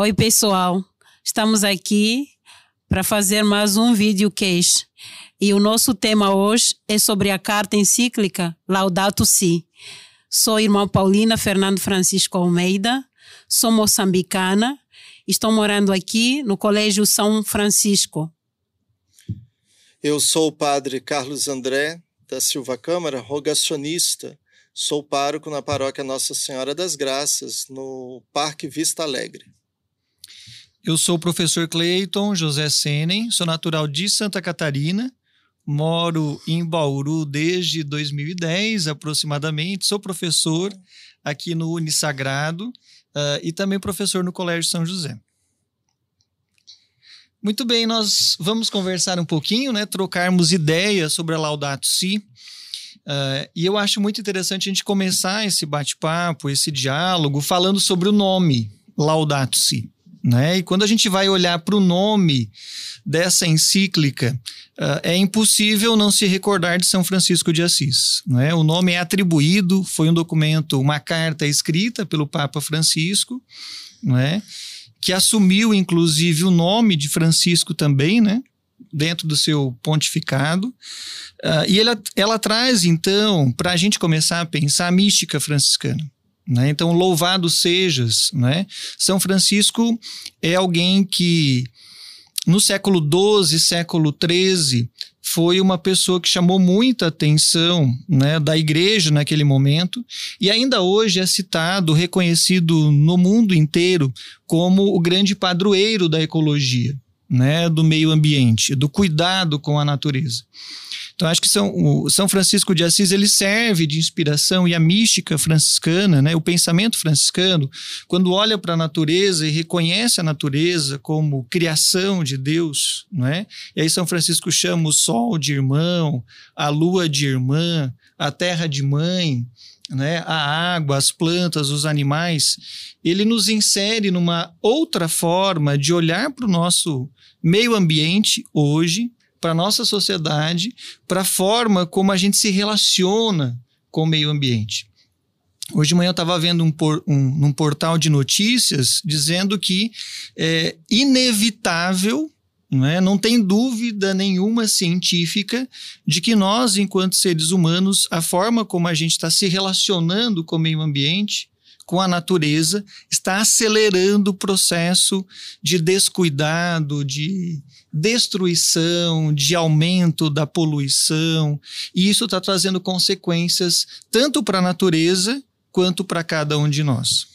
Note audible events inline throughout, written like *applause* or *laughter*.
Oi, pessoal. Estamos aqui para fazer mais um vídeo case. E o nosso tema hoje é sobre a carta encíclica Laudato Si. Sou irmã Paulina Fernando Francisco Almeida, sou moçambicana, estou morando aqui no Colégio São Francisco. Eu sou o padre Carlos André da Silva Câmara, rogacionista. Sou pároco na paróquia Nossa Senhora das Graças, no Parque Vista Alegre. Eu sou o professor Cleiton José Senen, sou natural de Santa Catarina, moro em Bauru desde 2010 aproximadamente, sou professor aqui no Unisagrado uh, e também professor no Colégio São José. Muito bem, nós vamos conversar um pouquinho, né, trocarmos ideias sobre a Laudato Si. Uh, e eu acho muito interessante a gente começar esse bate-papo, esse diálogo, falando sobre o nome Laudato Si. Né? E quando a gente vai olhar para o nome dessa encíclica, uh, é impossível não se recordar de São Francisco de Assis. Né? O nome é atribuído, foi um documento, uma carta escrita pelo Papa Francisco, né? que assumiu inclusive o nome de Francisco também, né? dentro do seu pontificado. Uh, e ela, ela traz, então, para a gente começar a pensar a mística franciscana. Né? Então, louvado sejas. Né? São Francisco é alguém que, no século XII, século XIII, foi uma pessoa que chamou muita atenção né, da igreja naquele momento e ainda hoje é citado, reconhecido no mundo inteiro como o grande padroeiro da ecologia, né, do meio ambiente, do cuidado com a natureza. Então, acho que São, o São Francisco de Assis ele serve de inspiração e a mística franciscana, né, o pensamento franciscano, quando olha para a natureza e reconhece a natureza como criação de Deus, né? E aí São Francisco chama o sol de irmão, a lua de irmã, a terra de mãe, né, a água, as plantas, os animais, ele nos insere numa outra forma de olhar para o nosso meio ambiente hoje para a nossa sociedade, para a forma como a gente se relaciona com o meio ambiente. Hoje de manhã eu estava vendo um, por, um, um portal de notícias dizendo que é inevitável, não, é? não tem dúvida nenhuma científica de que nós, enquanto seres humanos, a forma como a gente está se relacionando com o meio ambiente, com a natureza, está acelerando o processo de descuidado, de destruição, de aumento da poluição, e isso está trazendo consequências tanto para a natureza quanto para cada um de nós.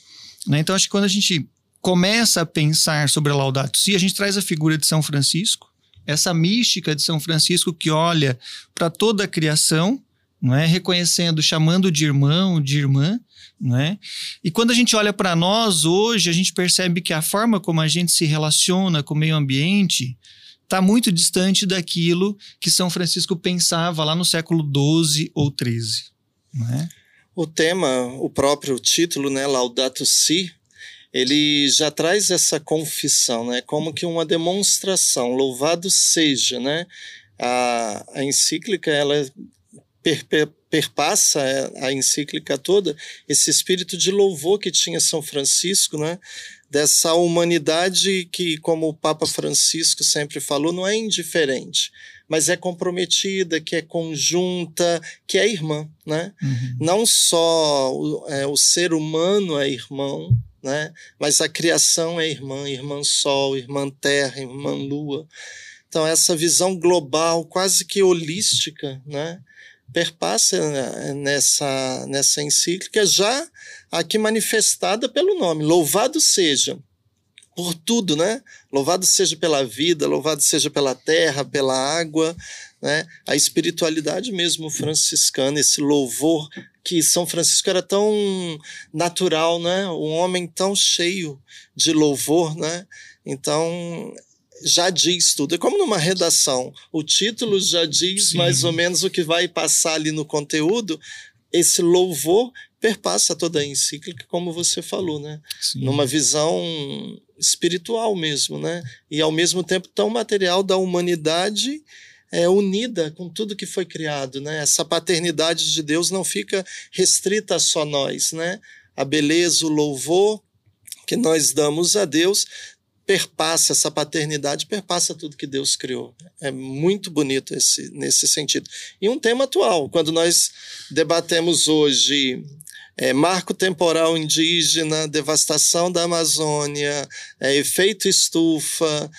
Né? Então, acho que quando a gente começa a pensar sobre a Laudato Si, a gente traz a figura de São Francisco, essa mística de São Francisco que olha para toda a criação, não é? reconhecendo, chamando de irmão, de irmã, não é? E quando a gente olha para nós hoje, a gente percebe que a forma como a gente se relaciona com o meio ambiente está muito distante daquilo que São Francisco pensava lá no século XII ou XIII. É? O tema, o próprio título, né, Laudato Si, ele já traz essa confissão, né, como que uma demonstração, louvado seja, né, a, a encíclica, ela per, per, perpassa a encíclica toda esse espírito de louvor que tinha São Francisco, né, dessa humanidade que, como o Papa Francisco sempre falou, não é indiferente, mas é comprometida, que é conjunta, que é irmã, né? Uhum. Não só o, é, o ser humano é irmão, né? Mas a criação é irmã, irmã sol, irmã terra, irmã lua. Então essa visão global, quase que holística, né? perpassa né, nessa, nessa encíclica, já aqui manifestada pelo nome: Louvado seja por tudo, né? Louvado seja pela vida, louvado seja pela terra, pela água, né? A espiritualidade mesmo franciscana, esse louvor que São Francisco era tão natural, né? Um homem tão cheio de louvor, né? Então, já diz tudo. É como numa redação. O título já diz Sim. mais ou menos o que vai passar ali no conteúdo. Esse louvor perpassa toda a encíclica, como você falou, né? Sim. Numa visão espiritual mesmo, né? E ao mesmo tempo tão material da humanidade é, unida com tudo que foi criado, né? Essa paternidade de Deus não fica restrita a só nós, né? A beleza, o louvor que nós damos a Deus perpassa essa paternidade, perpassa tudo que Deus criou. É muito bonito esse, nesse sentido. E um tema atual, quando nós debatemos hoje é, marco temporal indígena, devastação da Amazônia, é, efeito estufa,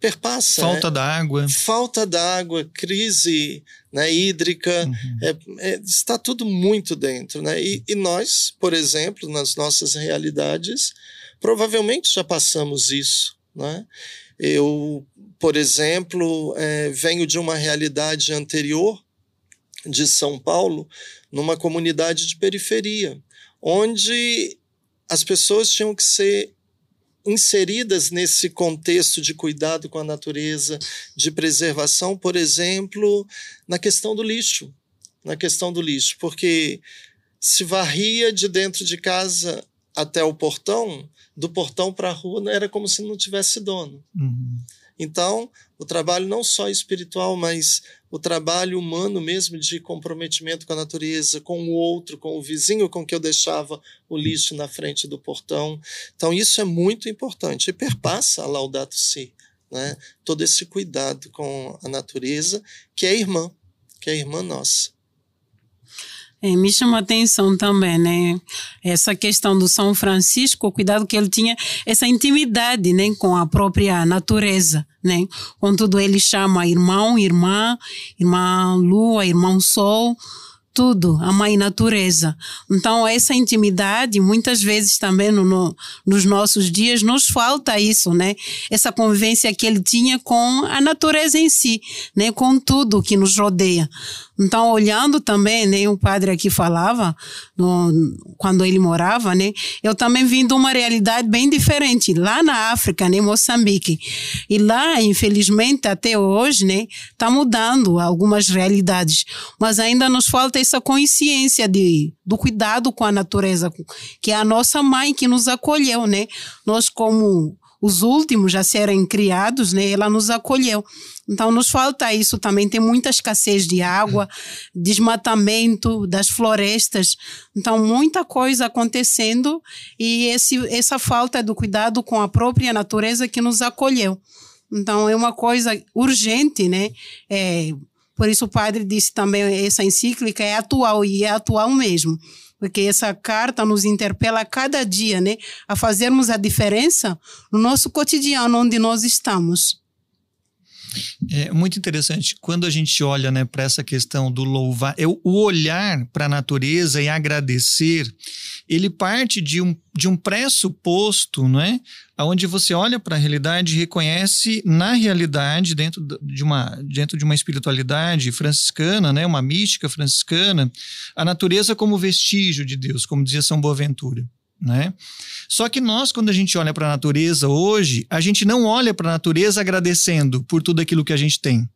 perpassa. Falta né? d'água. Falta d'água, crise né, hídrica, uhum. é, é, está tudo muito dentro. Né? E, e, nós, por exemplo, nas nossas realidades, provavelmente já passamos isso. Né? Eu, por exemplo, é, venho de uma realidade anterior de São Paulo, numa comunidade de periferia, onde as pessoas tinham que ser inseridas nesse contexto de cuidado com a natureza, de preservação, por exemplo, na questão do lixo, na questão do lixo, porque se varria de dentro de casa até o portão, do portão para a rua era como se não tivesse dono. Uhum. Então, o trabalho não só espiritual, mas o trabalho humano mesmo de comprometimento com a natureza, com o outro, com o vizinho com que eu deixava o lixo na frente do portão. Então, isso é muito importante e perpassa a Laudato Si, né? todo esse cuidado com a natureza, que é irmã, que é irmã nossa. É, me chama a atenção também, né? Essa questão do São Francisco, o cuidado que ele tinha, essa intimidade, né? Com a própria natureza, né? Contudo, ele chama irmão, irmã, irmã lua, irmão sol, tudo, a mãe natureza. Então, essa intimidade, muitas vezes também no, no, nos nossos dias, nos falta isso, né? Essa convivência que ele tinha com a natureza em si, né? Com tudo que nos rodeia. Então, olhando também, né, o padre aqui falava, no, quando ele morava, né, eu também vim de uma realidade bem diferente, lá na África, né, Moçambique. E lá, infelizmente, até hoje, né, está mudando algumas realidades, mas ainda nos falta essa consciência de, do cuidado com a natureza, que é a nossa mãe que nos acolheu, né? Nós, como os últimos a serem criados, né, ela nos acolheu. Então, nos falta isso também. Tem muita escassez de água, desmatamento das florestas. Então, muita coisa acontecendo e esse, essa falta do cuidado com a própria natureza que nos acolheu. Então, é uma coisa urgente, né? É, por isso, o padre disse também: essa encíclica é atual e é atual mesmo porque essa carta nos interpela a cada dia, né, a fazermos a diferença no nosso cotidiano onde nós estamos. É muito interessante quando a gente olha né, para essa questão do louvar, é o olhar para a natureza e agradecer, ele parte de um, de um pressuposto, não é? Onde você olha para a realidade e reconhece na realidade, dentro de uma, dentro de uma espiritualidade franciscana, né, uma mística franciscana, a natureza como vestígio de Deus, como dizia São Boaventura. Né? Só que nós, quando a gente olha para a natureza hoje, a gente não olha para a natureza agradecendo por tudo aquilo que a gente tem.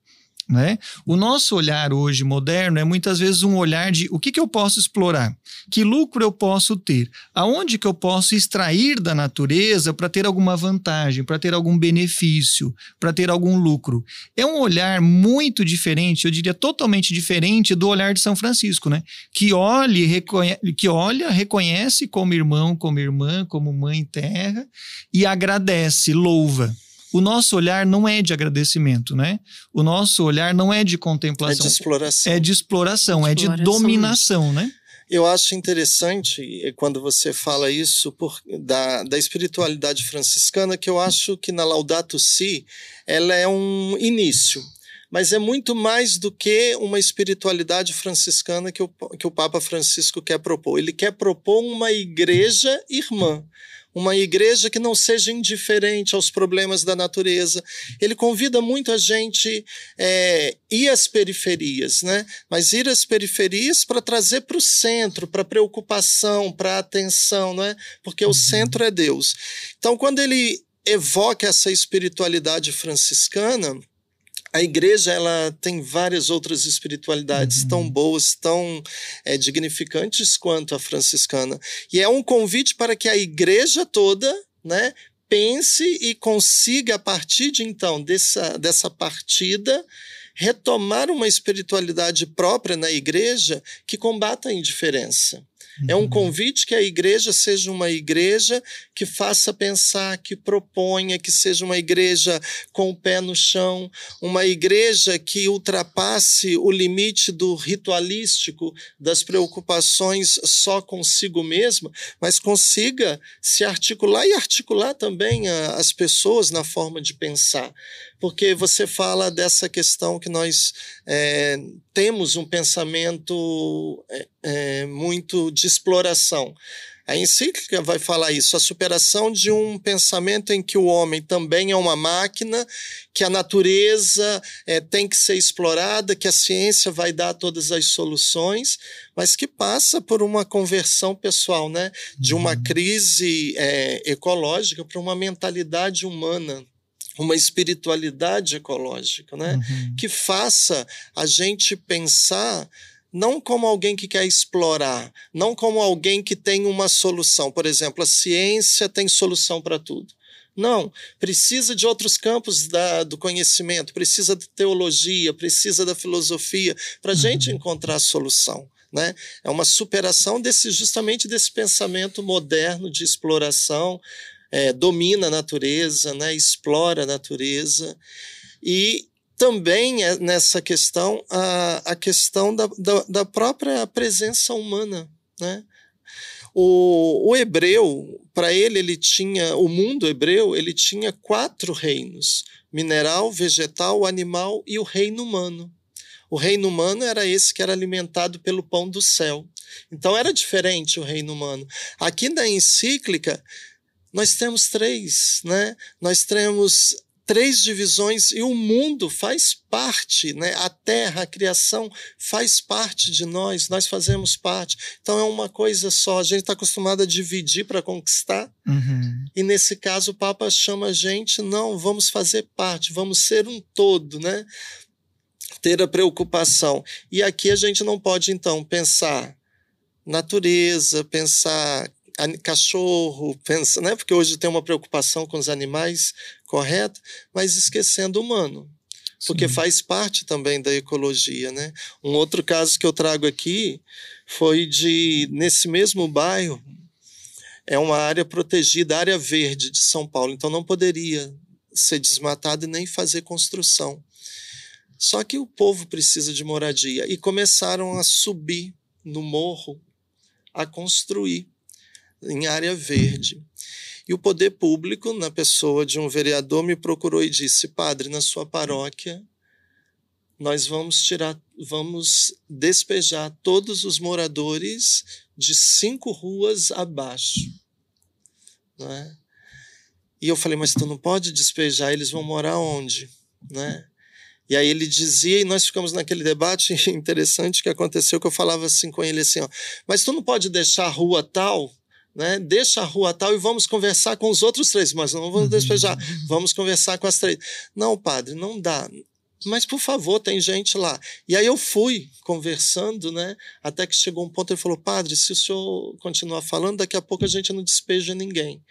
Né? O nosso olhar hoje moderno é muitas vezes um olhar de o que, que eu posso explorar, que lucro eu posso ter, aonde que eu posso extrair da natureza para ter alguma vantagem, para ter algum benefício, para ter algum lucro. É um olhar muito diferente, eu diria totalmente diferente do olhar de São Francisco, né? que, olhe, reconhe que olha, reconhece como irmão, como irmã, como mãe terra e agradece, louva o nosso olhar não é de agradecimento, né? O nosso olhar não é de contemplação. É de exploração. É de exploração, exploração. é de dominação, né? Eu acho interessante eh, quando você fala isso por, da, da espiritualidade franciscana, que eu acho que na Laudato Si ela é um início mas é muito mais do que uma espiritualidade franciscana que o, que o Papa Francisco quer propor. Ele quer propor uma igreja irmã uma igreja que não seja indiferente aos problemas da natureza. Ele convida muito a gente é, ir às periferias, né? mas ir às periferias para trazer para o centro, para preocupação, para atenção, né? porque o uhum. centro é Deus. Então, quando ele evoca essa espiritualidade franciscana, a igreja ela tem várias outras espiritualidades uhum. tão boas, tão é, dignificantes quanto a franciscana. E é um convite para que a igreja toda né, pense e consiga, a partir de então, dessa, dessa partida, retomar uma espiritualidade própria na igreja que combata a indiferença. Uhum. É um uhum. convite que a igreja seja uma igreja que faça pensar, que proponha, que seja uma igreja com o pé no chão, uma igreja que ultrapasse o limite do ritualístico, das preocupações só consigo mesma, mas consiga se articular e articular também a, as pessoas na forma de pensar porque você fala dessa questão que nós é, temos um pensamento é, é, muito de exploração. A encíclica vai falar isso, a superação de um pensamento em que o homem também é uma máquina, que a natureza é, tem que ser explorada, que a ciência vai dar todas as soluções, mas que passa por uma conversão pessoal, né? de uma uhum. crise é, ecológica para uma mentalidade humana uma espiritualidade ecológica, né? Uhum. Que faça a gente pensar não como alguém que quer explorar, não como alguém que tem uma solução. Por exemplo, a ciência tem solução para tudo. Não, precisa de outros campos da, do conhecimento, precisa de teologia, precisa da filosofia para a uhum. gente encontrar a solução. Né? É uma superação desse justamente desse pensamento moderno de exploração, é, domina a natureza, né, explora a natureza. E também é nessa questão a, a questão da, da, da própria presença humana. Né? O, o hebreu, para ele, ele tinha, o mundo hebreu, ele tinha quatro reinos: mineral, vegetal, animal e o reino humano. O reino humano era esse que era alimentado pelo pão do céu. Então era diferente o reino humano. Aqui na encíclica, nós temos três, né? Nós temos três divisões e o mundo faz parte, né? A terra, a criação faz parte de nós, nós fazemos parte. Então é uma coisa só. A gente está acostumado a dividir para conquistar. Uhum. E nesse caso o Papa chama a gente, não, vamos fazer parte, vamos ser um todo, né? Ter a preocupação. E aqui a gente não pode então pensar natureza, pensar cachorro, pensa, né? Porque hoje tem uma preocupação com os animais, correto? Mas esquecendo o humano, porque Sim. faz parte também da ecologia, né? Um outro caso que eu trago aqui foi de nesse mesmo bairro é uma área protegida, área verde de São Paulo, então não poderia ser desmatado e nem fazer construção. Só que o povo precisa de moradia e começaram a subir no morro a construir em área verde. E o poder público, na pessoa de um vereador, me procurou e disse: Padre, na sua paróquia, nós vamos tirar, vamos despejar todos os moradores de cinco ruas abaixo. Não é? E eu falei: Mas tu não pode despejar, eles vão morar onde? Né? E aí ele dizia, e nós ficamos naquele debate *laughs* interessante que aconteceu, que eu falava assim com ele assim, ó, mas tu não pode deixar a rua tal né? Deixa a rua tal e vamos conversar com os outros três, mas não vamos uhum. despejar, vamos conversar com as três. Não, padre, não dá. Mas, por favor, tem gente lá. E aí eu fui conversando, né? Até que chegou um ponto, ele falou, padre, se o senhor continuar falando, daqui a pouco a gente não despeja ninguém.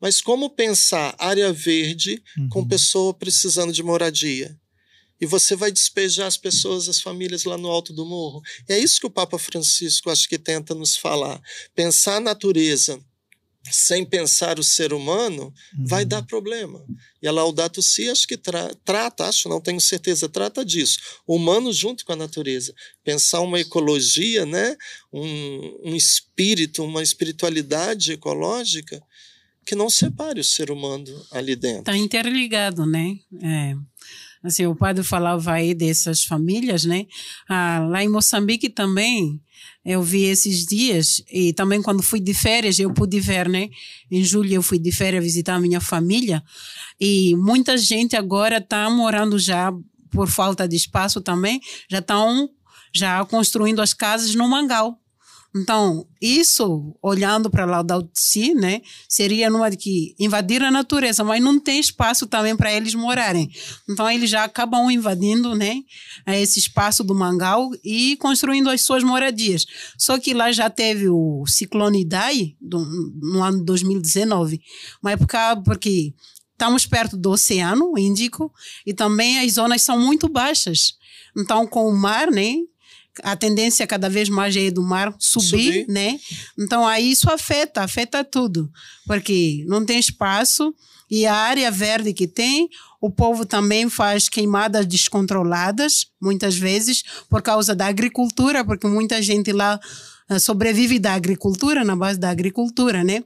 Mas como pensar área verde uhum. com pessoa precisando de moradia? E você vai despejar as pessoas, as famílias lá no alto do morro. E é isso que o Papa Francisco acho que tenta nos falar. Pensar a natureza sem pensar o ser humano uhum. vai dar problema. E a Laudato Si acho que tra trata, acho, não tenho certeza, trata disso. O humano junto com a natureza. Pensar uma ecologia, né? um, um espírito, uma espiritualidade ecológica que não separe o ser humano ali dentro. Está interligado, né? É. Assim, o padre falava aí dessas famílias, né? Ah, lá em Moçambique também, eu vi esses dias e também quando fui de férias eu pude ver, né? Em julho eu fui de férias visitar a minha família e muita gente agora está morando já por falta de espaço também, já estão já construindo as casas no Mangal. Então, isso, olhando para Laudato Si, né, seria numa de que invadir a natureza, mas não tem espaço também para eles morarem. Então, eles já acabam invadindo, né, esse espaço do Mangal e construindo as suas moradias. Só que lá já teve o ciclone Idai, do, no ano 2019, uma época porque estamos perto do Oceano Índico e também as zonas são muito baixas. Então, com o mar, né, a tendência cada vez mais é do mar subir, Subir. né? Então aí isso afeta, afeta tudo, porque não tem espaço e a área verde que tem, o povo também faz queimadas descontroladas, muitas vezes, por causa da agricultura, porque muita gente lá ah, sobrevive da agricultura, na base da agricultura, né?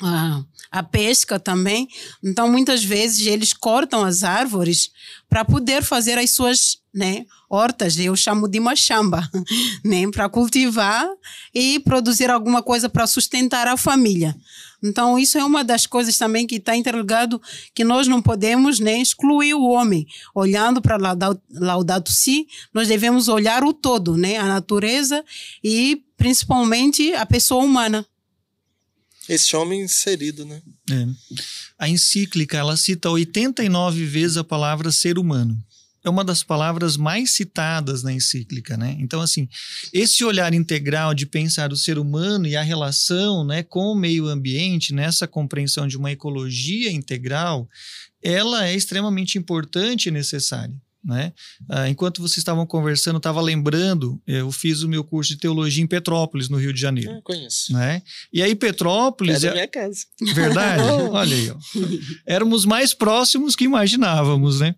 Ah, a pesca também. Então, muitas vezes, eles cortam as árvores para poder fazer as suas né, hortas, eu chamo de machamba, *laughs* né, para cultivar e produzir alguma coisa para sustentar a família. Então, isso é uma das coisas também que está interligado, que nós não podemos né, excluir o homem. Olhando para Laudato Si, nós devemos olhar o todo, né, a natureza e principalmente a pessoa humana. Esse homem inserido, né? É. A encíclica, ela cita 89 vezes a palavra ser humano. É uma das palavras mais citadas na encíclica, né? Então, assim, esse olhar integral de pensar o ser humano e a relação né, com o meio ambiente, nessa compreensão de uma ecologia integral, ela é extremamente importante e necessária. Né? Ah, enquanto vocês estavam conversando, estava lembrando, eu fiz o meu curso de teologia em Petrópolis, no Rio de Janeiro. Eu conheço. Né? E aí Petrópolis... É da minha casa. Verdade? *laughs* Olha aí. Ó. Éramos mais próximos que imaginávamos, né?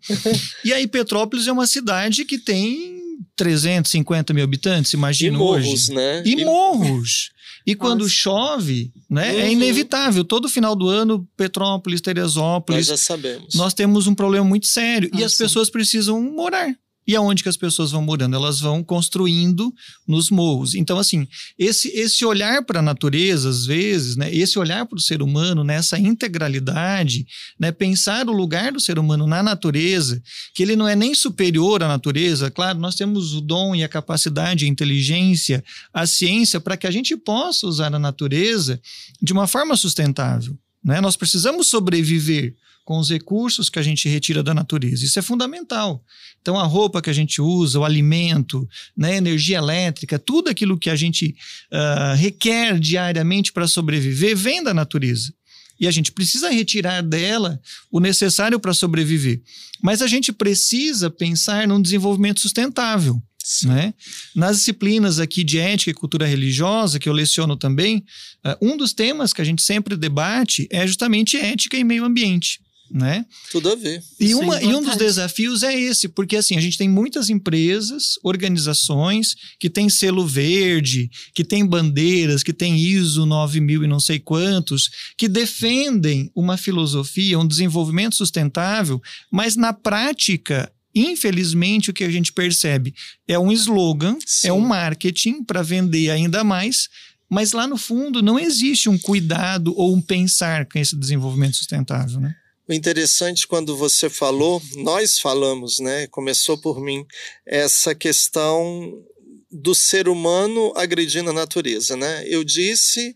E aí Petrópolis é uma cidade que tem 350 mil habitantes, imagina e morros, hoje. né? E, morros. E quando Nossa. chove, né, é Uhum. inevitável. Todo final do ano, Petrópolis, Nós Teresópolis, já sabemos. nós temos um problema muito sério. E as Nossa. pessoas precisam morar. E aonde que as pessoas vão morando? Elas vão construindo nos morros. Então, assim, esse, esse olhar para a natureza, às vezes, né, esse olhar para o ser humano nessa integralidade, né, pensar o lugar do ser humano na natureza, que ele não é nem superior à natureza. Claro, nós temos o dom e a capacidade, a inteligência, a ciência para que a gente possa usar a natureza de uma forma sustentável. Né? Nós precisamos sobreviver com os recursos que a gente retira da natureza. Isso é fundamental. Então, a roupa que a gente usa, o alimento, né, a energia elétrica, tudo aquilo que a gente ah, requer diariamente para sobreviver vem da natureza. E a gente precisa retirar dela o necessário para sobreviver. Mas a gente precisa pensar num desenvolvimento sustentável. Né? Nas disciplinas aqui de ética e cultura religiosa, que eu leciono também, ah, um dos temas que a gente sempre debate é justamente ética e meio ambiente. Né? Tudo a ver. E, é uma, e um dos desafios é esse, porque assim, a gente tem muitas empresas, organizações que têm selo verde, que têm bandeiras, que têm ISO 9000 e não sei quantos, que defendem uma filosofia, um desenvolvimento sustentável, mas na prática, infelizmente, o que a gente percebe é um slogan, Sim. é um marketing para vender ainda mais. Mas lá no fundo não existe um cuidado ou um pensar com esse desenvolvimento sustentável, né? O interessante quando você falou, nós falamos, né? Começou por mim essa questão do ser humano agredindo a natureza, né? Eu disse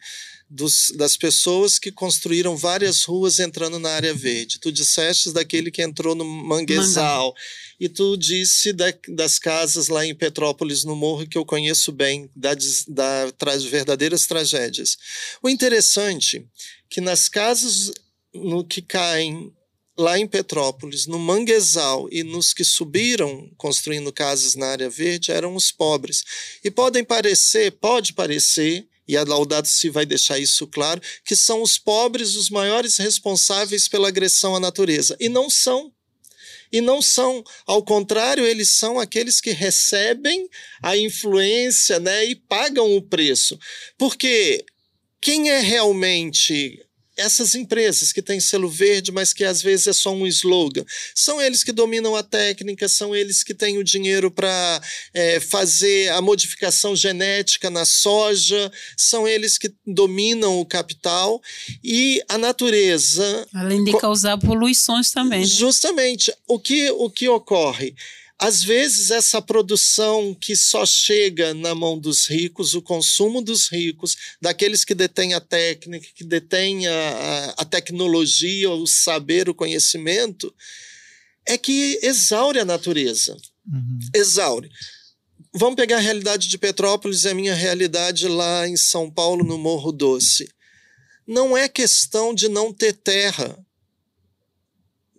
dos, das pessoas que construíram várias ruas entrando na área verde. Tu disseste daquele que entrou no manguezal. E tu disse da, das casas lá em Petrópolis, no morro, que eu conheço bem, da, da, tra- verdadeiras tragédias. O interessante que nas casas no que caem lá em Petrópolis, no manguezal e nos que subiram construindo casas na área verde eram os pobres. E podem parecer, pode parecer, e a Laudato Si vai deixar isso claro, que são os pobres os maiores responsáveis pela agressão à natureza. E não são. E não são, ao contrário, eles são aqueles que recebem a influência né, e pagam o preço. Porque quem é realmente essas empresas que têm selo verde, mas que às vezes é só um slogan, são eles que dominam a técnica, são eles que têm o dinheiro para fazer a modificação genética na soja, são eles que dominam o capital e a natureza Além de causar poluições também. né? Justamente. O que, o que ocorre? Às vezes, essa produção que só chega na mão dos ricos, o consumo dos ricos, daqueles que detêm a técnica, que detêm a, a, tecnologia, o saber, o conhecimento, é que exaure a natureza. Uhum. Exaure. Vamos pegar a realidade de Petrópolis e a minha realidade lá em São Paulo, no Morro Doce. Não é questão de não ter terra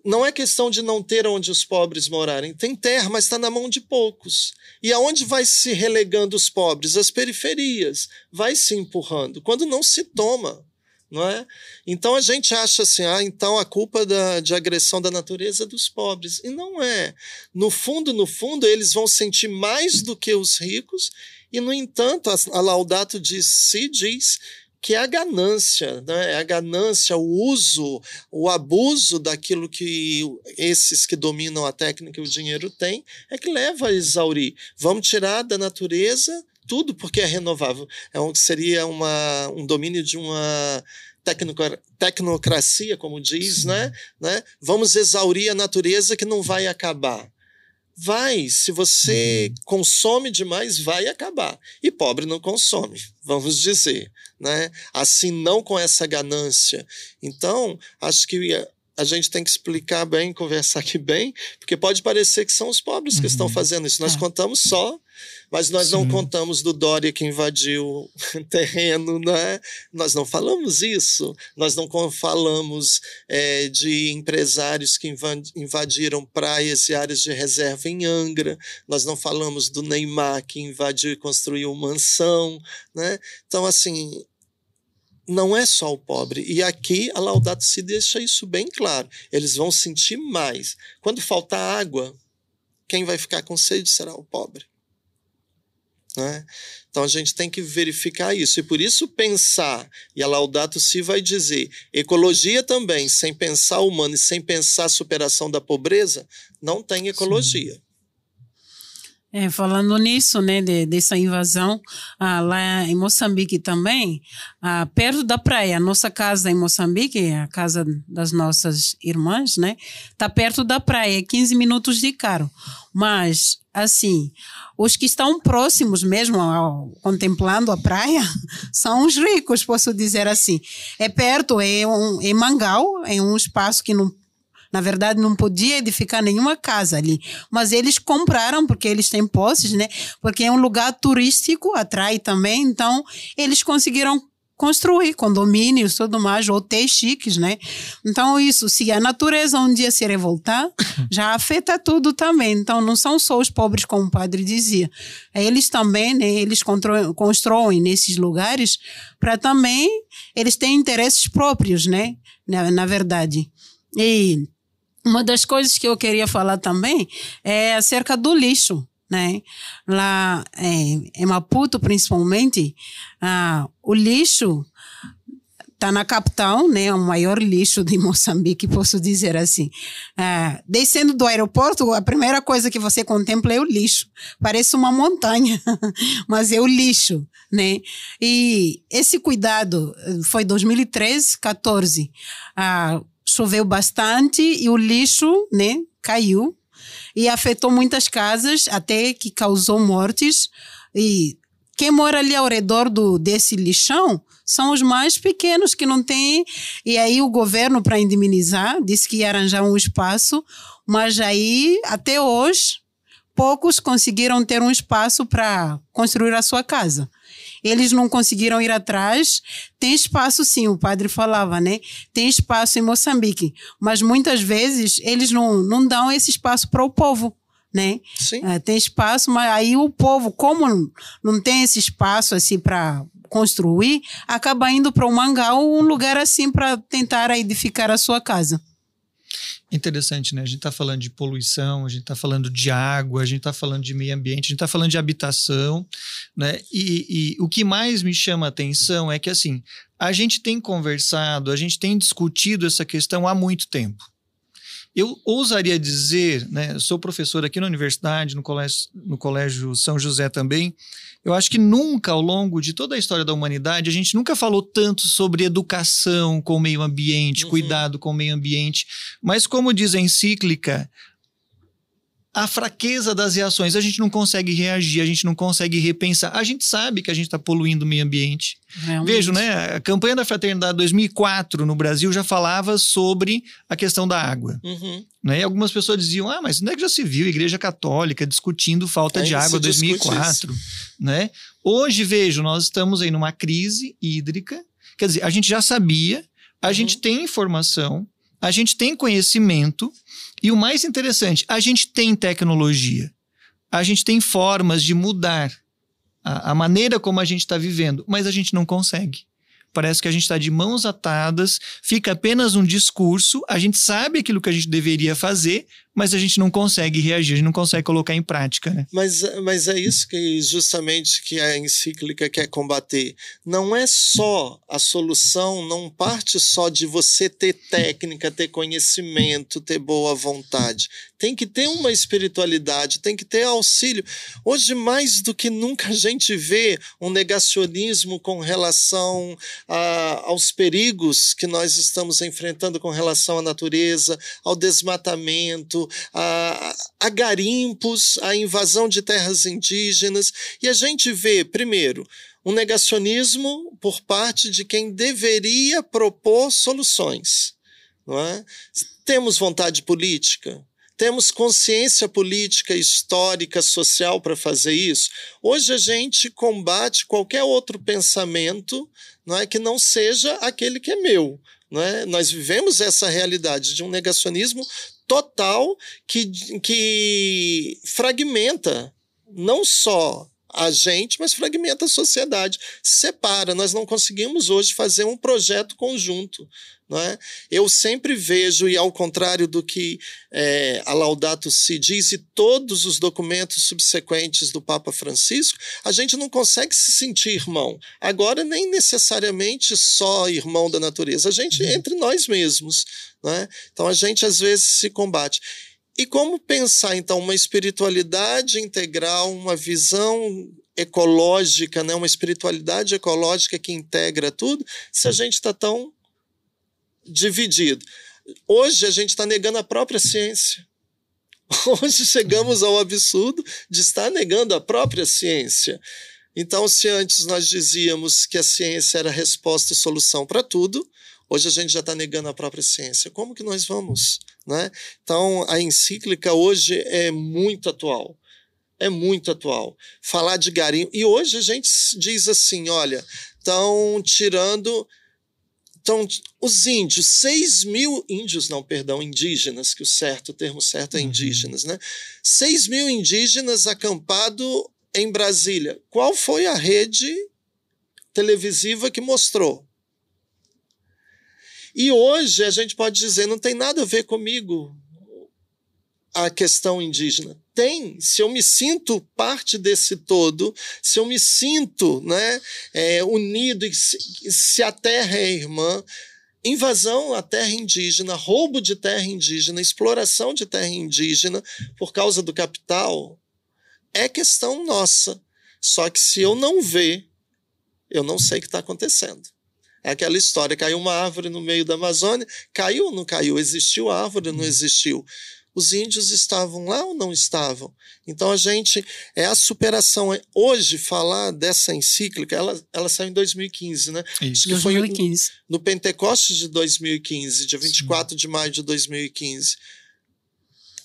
não é questão de não ter onde os pobres morarem. Tem terra, mas está na mão de poucos. E aonde vai se relegando os pobres? As periferias. Vai se empurrando. Quando não se toma. Não é? Então a gente acha assim, ah, então a culpa da, de agressão da natureza é dos pobres. E não é. No fundo, no fundo, eles vão sentir mais do que os ricos, e, no entanto, a, a Laudato de Si diz que é a ganância, né? é a ganância, o uso, o abuso daquilo que esses que dominam a técnica e o dinheiro têm, é que leva a exaurir. Vamos tirar da natureza tudo porque é renovável. É um, seria uma, um domínio de uma tecnocracia, como diz, né? né? Vamos exaurir a natureza que não vai acabar. Vai, se você uhum. consome demais, vai acabar. E pobre não consome, vamos dizer, né? Assim não com essa ganância. Então, acho que a gente tem que explicar bem, conversar aqui bem, porque pode parecer que são os pobres uhum. que estão uhum. fazendo isso. Nós é. contamos só mas nós Sim. não contamos do Dória que invadiu *laughs* terreno, né? Nós não falamos isso. Nós não falamos é, de empresários que invadiram praias e áreas de reserva em Angra. Nós não falamos do Neymar que invadiu e construiu mansão, né? Então, assim, não é só o pobre. E aqui a Laudato se deixa isso bem claro. Eles vão sentir mais. Quando faltar água, quem vai ficar com sede será o pobre. Né? Então a gente tem que verificar isso. E por isso pensar, e a Laudato Si vai dizer, ecologia também, sem pensar humano e sem pensar superação da pobreza, não tem ecologia. Sim. É, falando nisso, né, de, dessa invasão, ah, lá em Moçambique também, ah, perto da praia, a nossa casa em Moçambique, a casa das nossas irmãs, né, tá perto da praia, 15 minutos de carro. Mas, assim, os que estão próximos mesmo, ao, contemplando a praia, *laughs* são os ricos, posso dizer assim. É perto, é um, em Mangal, é um espaço que não na verdade, não podia edificar nenhuma casa ali. Mas eles compraram, porque eles têm posses, né? Porque é um lugar turístico, atrai também. Então, eles conseguiram construir condomínios, tudo mais, hotéis chiques, né? Então, isso, se a natureza um dia se revoltar, *laughs* já afeta tudo também. Então, não são só os pobres, como o padre dizia. Eles também, né? Eles constroem nesses lugares para também, eles têm interesses próprios, né? Na, na verdade. E uma das coisas que eu queria falar também é acerca do lixo. Né? Lá em, em Maputo, principalmente, ah, o lixo está na capital, né, o maior lixo de *laughs* Moçambique, posso dizer assim. Ah, descendo do aeroporto, a primeira coisa que você contempla é o lixo. Parece uma montanha, *laughs* mas é o lixo, né? E esse cuidado foi 2013, 14. Ah, choveu bastante e o lixo, né, caiu e afetou muitas casas, até que causou mortes. E quem mora ali ao redor do, desse lixão são os mais pequenos que não têm. E aí o governo, para indemnizar, disse que ia arranjar um espaço, mas aí, até hoje, poucos conseguiram ter um espaço para construir a sua casa. Eles não conseguiram ir atrás. Tem espaço, sim, o padre falava, né? Tem espaço em Moçambique, mas muitas vezes eles não, não dão esse espaço para o povo. Né? Sim. É, tem espaço, mas aí o povo, como não tem esse espaço assim para construir, acaba indo para o Mangal, um lugar assim para tentar edificar a sua casa. Interessante, né? A gente está falando de poluição, a gente está falando de água, a gente está falando de meio ambiente, a gente está falando de habitação, né? E, e, o que mais me chama a atenção é que, assim, a gente tem conversado, a gente tem discutido essa questão há muito tempo. Eu ousaria dizer, né? Sou professor aqui na universidade, no colégio, no colégio São José também, eu acho que nunca, ao longo de toda a história da humanidade, a gente nunca falou tanto sobre educação com o meio ambiente, uhum. cuidado com o meio ambiente. Mas, como diz a encíclica, a fraqueza das reações. A gente não consegue reagir, a gente não consegue repensar. A gente sabe que a gente está poluindo o meio ambiente. Realmente. Vejo, né? A campanha da Fraternidade 2004 no Brasil já falava sobre a questão da água. Uhum. Né? E algumas pessoas diziam: ah, mas onde é que já se viu Igreja Católica discutindo falta de água 2004? Né? Hoje, vejo, nós estamos aí numa crise hídrica. Quer dizer, a gente já sabia, a uhum. gente tem informação, a gente tem conhecimento e o mais interessante, a gente tem tecnologia. A gente tem formas de mudar a, a maneira como a gente está vivendo, mas a gente não consegue. Parece que a gente está de mãos atadas, fica apenas um discurso, a gente sabe aquilo que a gente deveria fazer, mas a gente não consegue reagir, a gente não consegue colocar em prática. Né? Mas, mas é isso que justamente que a encíclica quer combater. Não é só a solução, não parte só de você ter técnica, ter conhecimento, ter boa vontade. Tem que ter uma espiritualidade, tem que ter auxílio. Hoje, mais do que nunca, a gente vê um negacionismo com relação a, aos perigos que nós estamos enfrentando com relação à natureza, ao desmatamento, a, a garimpos, a invasão de terras indígenas. E a gente vê, primeiro, um negacionismo por parte de quem deveria propor soluções. Não é? Temos vontade política? Temos consciência política, histórica, social para fazer isso? Hoje a gente combate qualquer outro pensamento não é, que não seja aquele que é meu. Não é? Nós vivemos essa realidade de um negacionismo total que, que fragmenta não só a gente, mas fragmenta a sociedade, separa. Nós não conseguimos hoje fazer um projeto conjunto. Não é? Eu sempre vejo, e ao contrário do que é, a Laudato Si diz, e todos os documentos subsequentes do Papa Francisco, a gente não consegue se sentir irmão. Agora, nem necessariamente só irmão da natureza, a gente uhum. entre nós mesmos. Não é? Então, a gente às vezes se combate. E como pensar, então, uma espiritualidade integral, uma visão ecológica, né, uma espiritualidade ecológica que integra tudo, se a gente está tão dividido. Hoje a gente está negando a própria ciência. *laughs* Hoje chegamos ao absurdo de estar negando a própria ciência. Então, se antes nós dizíamos que a ciência era resposta e solução para tudo, hoje a gente já está negando a própria ciência. Como que nós vamos? Né? Então, a encíclica hoje é muito atual. É muito atual. Falar de garimpo. E hoje a gente diz assim: olha, estão tirando então, os índios, 6 mil índios, não, perdão, indígenas, que o certo, o termo certo é uhum. indígenas, né? 6 mil indígenas acampado em Brasília. Qual foi a rede televisiva que mostrou? E hoje a gente pode dizer, não tem nada a ver comigo a questão indígena tem, se eu me sinto parte desse todo, se eu me sinto né, é, unido, e se, se a terra é irmã, invasão à terra indígena, roubo de terra indígena, exploração de terra indígena por causa do capital, é questão nossa. Só que se eu não ver, eu não sei o que está acontecendo. É aquela história: caiu uma árvore no meio da Amazônia, caiu ou não caiu? Existiu árvore ou não existiu? os índios estavam lá ou não estavam? Então a gente é a superação. Hoje falar dessa encíclica, ela, ela saiu em 2015, né? Isso. Acho que 2015. foi no, no Pentecostes de 2015, dia 24 Sim. de maio de 2015.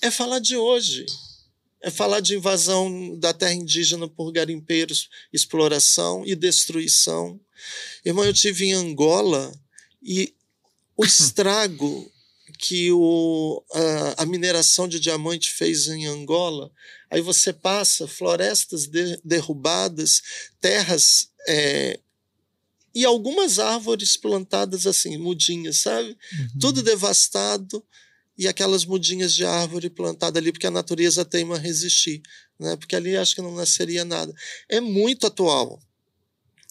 É falar de hoje. É falar de invasão da terra indígena por garimpeiros, exploração e destruição. Irmão, eu tive em Angola e o *laughs* estrago que o, a, a, mineração de diamante fez em Angola. Aí você passa florestas de, derrubadas, terras é, e algumas árvores plantadas assim, mudinhas, sabe? Uhum. Tudo devastado e aquelas mudinhas de árvore plantada ali porque a natureza teima resistir, né? Porque ali acho que não nasceria nada. É muito atual.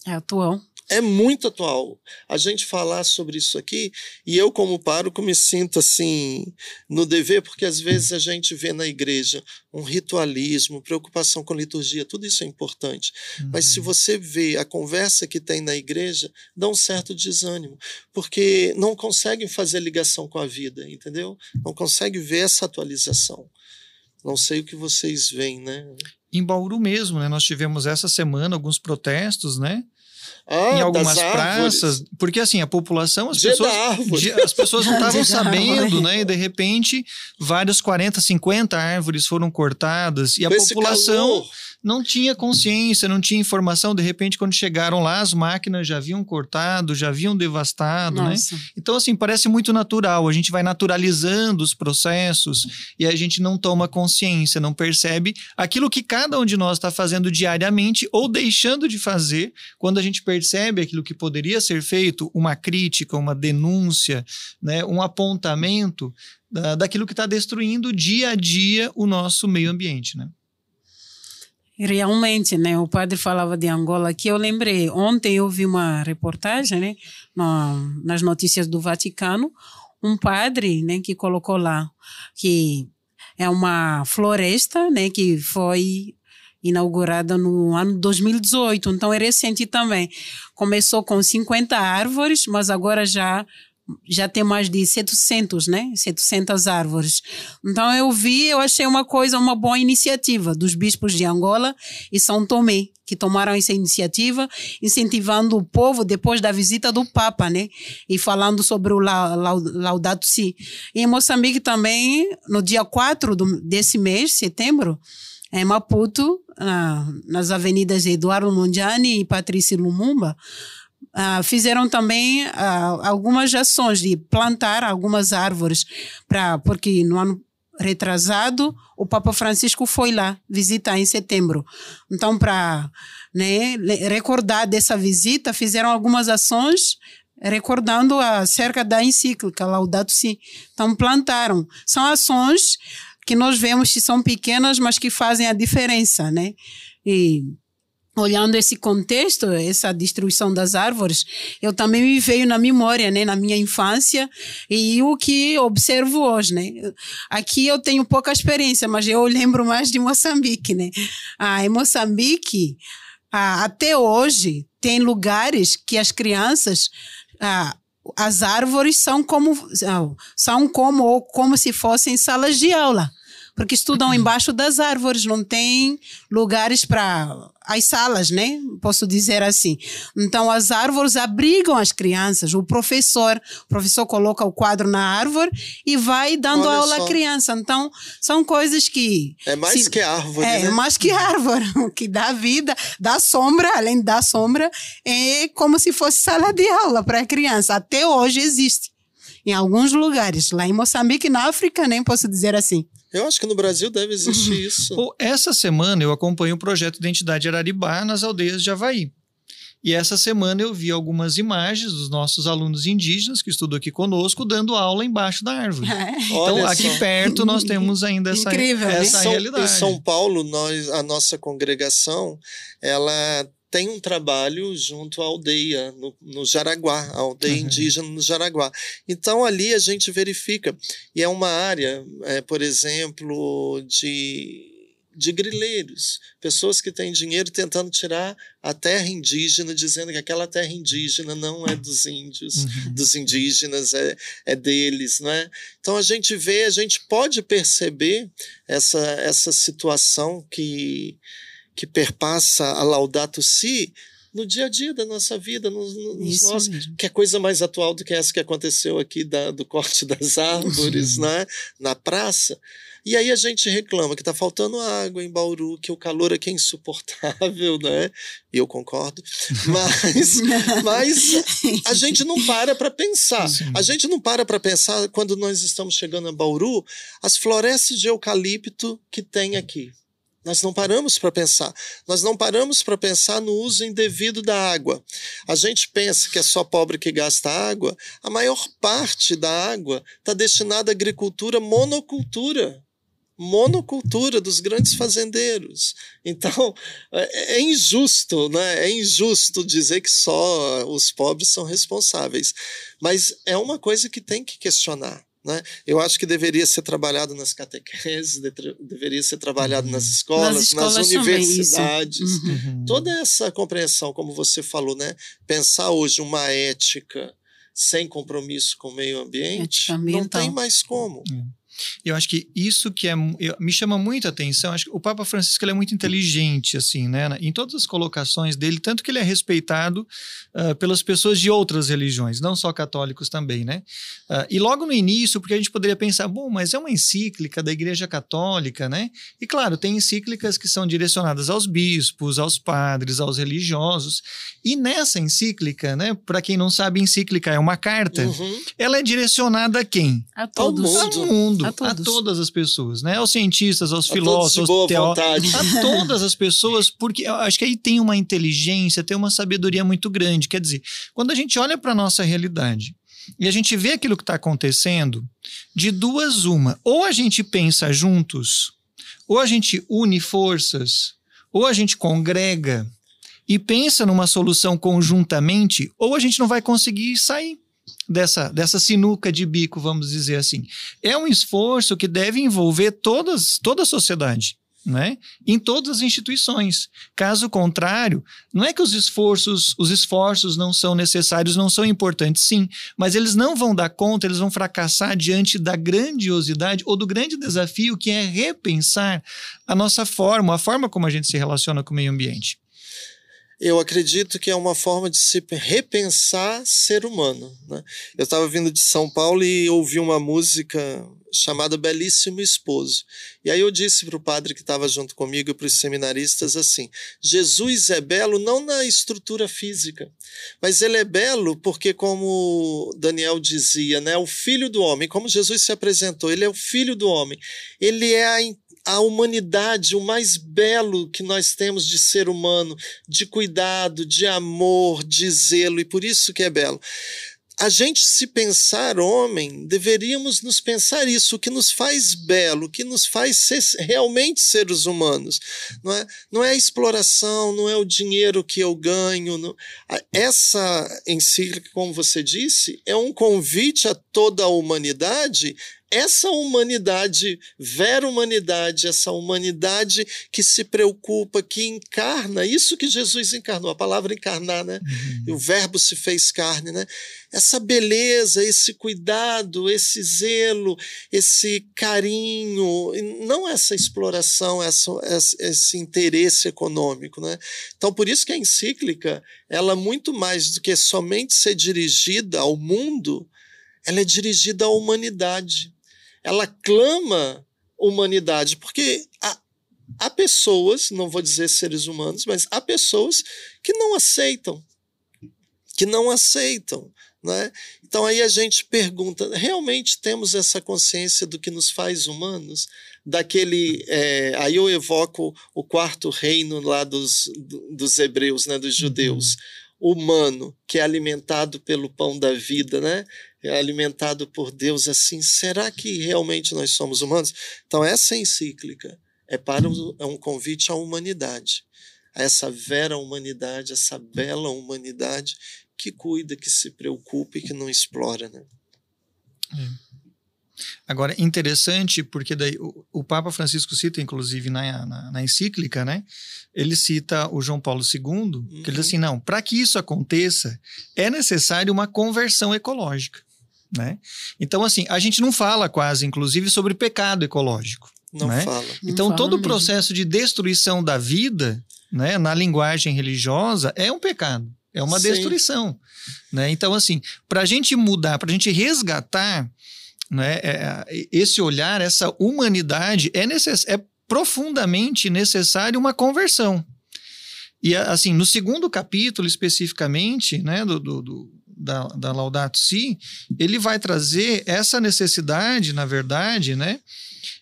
É atual é muito atual a gente falar sobre isso aqui e eu como pároco me sinto assim no dever porque às vezes a gente vê na igreja um ritualismo, preocupação com liturgia, tudo isso é importante. Uhum. Mas se uhum. você vê a conversa que tem na igreja, dá um certo desânimo, porque não conseguem fazer ligação com a vida, entendeu? Não conseguem ver essa atualização. Não sei o que vocês veem, né? Em Bauru mesmo, né? Nós tivemos essa semana alguns protestos, né? Ah, em algumas árvores. praças, porque assim, a população, as Dia pessoas, as pessoas não *laughs* estavam sabendo, né? E de repente, várias 40, 50 árvores foram cortadas e a esse população calor. Não tinha consciência, não tinha informação. De repente, quando chegaram lá, as máquinas já haviam cortado, já haviam devastado, né? Nossa. Então, assim, parece muito natural. A gente vai naturalizando os processos e a gente não toma consciência, não percebe aquilo que cada um de nós está fazendo diariamente ou deixando de fazer. Quando a gente percebe aquilo que poderia ser feito, uma crítica, uma denúncia, né, um apontamento da, daquilo que está destruindo dia a dia o nosso meio ambiente, né? Realmente, né? O padre falava de Angola aqui. Eu lembrei, ontem eu vi uma reportagem, né? nas notícias do Vaticano, um padre, né? Que colocou lá que é uma floresta, né? Que foi inaugurada no ano 2018. Então é recente também. Começou com 50 árvores, mas agora já já tem mais de 700, né? 700 árvores. Então eu vi, eu achei uma coisa, uma boa iniciativa dos bispos de Angola e São Tomé, que tomaram essa iniciativa, incentivando o povo depois da visita do Papa, né? E falando sobre o La- La- Laudato Si. E em Moçambique também, no dia 4 do, desse mês, setembro, em Maputo, nas avenidas Eduardo Mondlane e Patrícia Lumumba, ah, fizeram também ah, algumas ações de plantar algumas árvores, pra, porque no ano retrasado o Papa Francisco foi lá visitar em setembro. Então, para né, recordar dessa visita, fizeram algumas ações recordando acerca da encíclica Laudato Si. Então, plantaram. São ações que nós vemos que são pequenas, mas que fazem a diferença, né? E olhando esse contexto, essa destruição das árvores, eu também me veio na memória, né, na minha infância e o que observo hoje, né. Aqui eu tenho pouca experiência, mas eu lembro mais de Moçambique, né. Ah, em Moçambique, ah, até hoje tem lugares que as crianças ah, as árvores são como são como ou como se fossem salas de aula porque estudam embaixo das árvores, não tem lugares para as salas, né? Posso dizer assim. Então as árvores abrigam as crianças. O professor, o professor coloca o quadro na árvore e vai dando Olha aula só. à criança. Então são coisas que É mais se- que árvore, é, né? mais que árvore, *laughs* que dá vida, dá sombra, além da sombra, é como se fosse sala de aula para a criança. Até hoje existe. Em alguns lugares, lá em Moçambique, na África, nem posso dizer assim. Eu acho que no Brasil deve existir isso. Pô, Essa semana eu acompanho o projeto Identidade Araribá nas aldeias de Havaí. E essa semana eu vi algumas imagens dos nossos alunos indígenas que estudam aqui conosco dando aula embaixo da árvore. Então, Olha aqui só. perto nós *laughs* temos ainda essa, Incrível, né? Em essa São, realidade. em São Paulo, nós, a nossa congregação, ela tem um trabalho junto à aldeia, no, no Jaraguá, a aldeia Uhum. indígena no Jaraguá. Então, ali a gente verifica. E é uma área, é, por exemplo, de, de grileiros, pessoas que têm dinheiro tentando tirar a terra indígena, dizendo que aquela terra indígena não é dos índios Uhum. dos indígenas, é, é deles, né? Então a gente vê, a gente pode perceber essa, essa situação que, que perpassa a Laudato Si no dia a dia da nossa vida, nos, nos nossos, que é coisa mais atual do que essa que aconteceu aqui da, do corte das árvores, né? Na praça. E aí a gente reclama que está faltando água em Bauru, que o calor aqui é insuportável, né? E eu concordo. *laughs* Mas, mas a gente não para para pensar. A gente não para para pensar quando nós estamos chegando a Bauru, as florestas de eucalipto que tem aqui. Nós não paramos para pensar. Nós não paramos para pensar no uso indevido da água. A gente pensa que é só pobre que gasta água. A maior parte da água está destinada à agricultura monocultura. Monocultura dos grandes fazendeiros. Então, é, é injusto, né? É injusto dizer que só os pobres são responsáveis. Mas é uma coisa que tem que questionar. Né? Eu acho que deveria ser trabalhado nas catequeses, de- deveria ser trabalhado nas escolas, nas, escolas isso. universidades. Uhum. Uhum. Toda essa compreensão, como você falou, né? Pensar hoje uma ética sem compromisso com o meio ambiente, não tem mais como. Eu acho que isso que é, me chama muita atenção. Acho que o Papa Francisco ele é muito inteligente, assim, né? Em todas as colocações dele, tanto que ele é respeitado uh, pelas pessoas de outras religiões, não só católicos também, né? Uh, e logo no início, porque a gente poderia pensar, bom, mas é uma encíclica da Igreja Católica, né? E claro, tem encíclicas que são direcionadas aos bispos, aos padres, aos religiosos. E nessa encíclica, né? Para quem não sabe, encíclica é uma carta. Uhum. Ela é direcionada a quem? A todos. Ao mundo. A, a, todas as pessoas, né? Aos cientistas, aos a filósofos, aos teóricos. A todas as pessoas, porque eu acho que aí tem uma inteligência, tem uma sabedoria muito grande. Quer dizer, quando a gente olha para a nossa realidade e a gente vê aquilo que está acontecendo, de duas uma. Ou a gente pensa juntos, ou a gente une forças, ou a gente congrega e pensa numa solução conjuntamente, ou a gente não vai conseguir sair dessa, dessa sinuca de bico, vamos dizer assim. É um esforço que deve envolver todas, toda a sociedade. Né? em todas as instituições. Caso contrário, não é que os esforços, os esforços não são necessários, não são importantes, sim, mas eles não vão dar conta, eles vão fracassar diante da grandiosidade ou do grande desafio que é repensar a nossa forma, a forma como a gente se relaciona com o meio ambiente eu acredito que é uma forma de se repensar ser humano. Né? Eu estava vindo de São Paulo e ouvi uma música chamada Belíssimo Esposo. E aí eu disse para o padre que estava junto comigo e para os seminaristas assim: Jesus é belo não na estrutura física, mas ele é belo porque, como Daniel dizia, né, o Filho do Homem, como Jesus se apresentou, ele é o Filho do Homem, ele é a a humanidade, o mais belo que nós temos de ser humano, de cuidado, de amor, de zelo, e por isso que é belo. A gente, se pensar homem, deveríamos nos pensar isso, o que nos faz belo, o que nos faz ser realmente seres humanos. Não é, não é a exploração, não é o dinheiro que eu ganho. Não, essa encíclica, como você disse, é um convite a toda a humanidade essa humanidade, vera humanidade, essa humanidade que se preocupa, que encarna, isso que Jesus encarnou, a palavra encarnar, né? Uhum. E o verbo se fez carne, né? Essa beleza, esse cuidado, esse zelo, esse carinho, não essa exploração, essa, esse interesse econômico, né? Então, por isso que a encíclica, ela muito mais do que somente ser dirigida ao mundo, ela é dirigida à humanidade ela clama humanidade, porque há, há pessoas, não vou dizer seres humanos, mas há pessoas que não aceitam, que não aceitam. Né? Então aí a gente pergunta: realmente temos essa consciência do que nos faz humanos? Daquele. É, aí eu evoco o quarto reino lá dos, dos hebreus, né, dos judeus. Uhum. Humano, que é alimentado pelo pão da vida, né? É alimentado por Deus assim, será que realmente nós somos humanos? Então, essa encíclica é para é um convite à humanidade, a essa vera humanidade, essa bela humanidade que cuida, que se preocupa e que não explora. Né? É. Agora, interessante, porque daí o, o, Papa Francisco cita, inclusive, na, na, na, encíclica, né? Ele cita o João Paulo II, uhum. que ele diz assim: não, para que isso aconteça, é necessário uma conversão ecológica. Né? Então, assim, a gente não fala quase, inclusive, sobre pecado ecológico. Não né? fala. Então, não todo fala o processo de destruição da vida, né, na linguagem religiosa, é um pecado. É uma Sim. destruição. Né? Então, assim, para a gente mudar, para a gente resgatar né, é, esse olhar, essa humanidade, é, necess é profundamente necessário uma conversão. E, assim, no segundo capítulo, especificamente, né, do, do, do da, da Laudato Si, ele vai trazer essa necessidade, na verdade, né,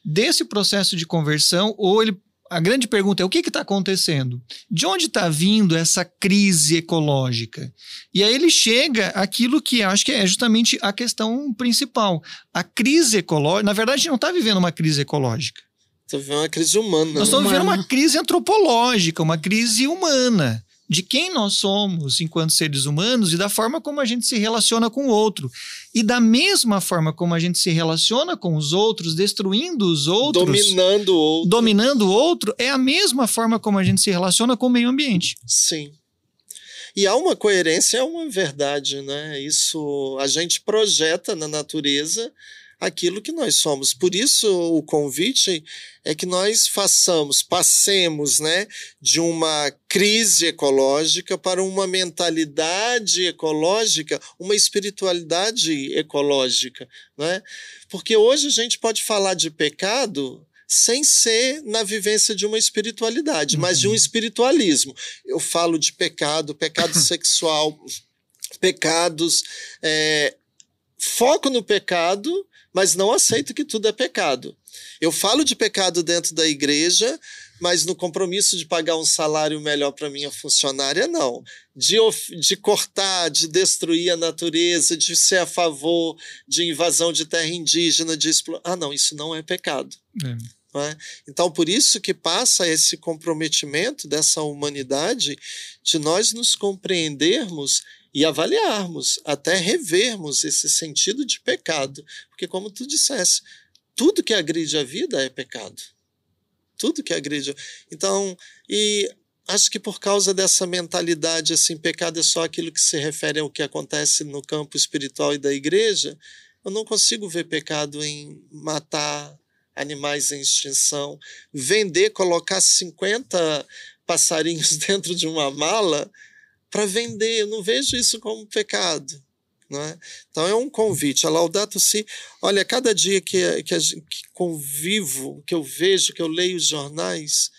desse processo de conversão, ou ele a grande pergunta é o que está acontecendo? De onde está vindo essa crise ecológica? E aí ele chega aquilo que acho que é justamente a questão principal. A crise ecológica, na verdade, a gente não está vivendo uma crise ecológica. Está vivendo uma crise humana. Nós estamos vivendo uma crise antropológica, uma crise humana de quem nós somos enquanto seres humanos e da forma como a gente se relaciona com o outro. E da mesma forma como a gente se relaciona com os outros, destruindo os outros, dominando o outro, dominando o outro, é a mesma forma como a gente se relaciona com o meio ambiente. Sim. E há uma coerência, é uma verdade, né? Isso a gente projeta na natureza aquilo que nós somos. Por isso, o convite é que nós façamos, passemos né, de uma crise ecológica para uma mentalidade ecológica, uma espiritualidade ecológica. Né? Porque hoje a gente pode falar de pecado sem ser na vivência de uma espiritualidade, mas de um uhum. espiritualismo. Eu falo de pecado, pecado *laughs* sexual, pecados. É, foco no pecado, mas não aceito que tudo é pecado. Eu falo de pecado dentro da igreja, mas no compromisso de pagar um salário melhor para minha funcionária, não. De, de cortar, de destruir a natureza, de ser a favor de invasão de terra indígena, de explorar. Ah, não, isso não é pecado. É. É? Então, por isso que passa esse comprometimento dessa humanidade de nós nos compreendermos e avaliarmos, até revermos esse sentido de pecado. Porque, como tu disseste, tudo que agride a vida é pecado. Tudo que agride. Então, e acho que por causa dessa mentalidade assim, pecado é só aquilo que se refere ao que acontece no campo espiritual e da igreja, eu não consigo ver pecado em matar animais em extinção, vender, colocar 50 passarinhos *laughs* dentro de uma mala para vender. Eu não vejo isso como pecado. É? Então é um convite. A Laudato Si, olha, cada dia que, que, que convivo, que eu vejo, que eu leio os jornais,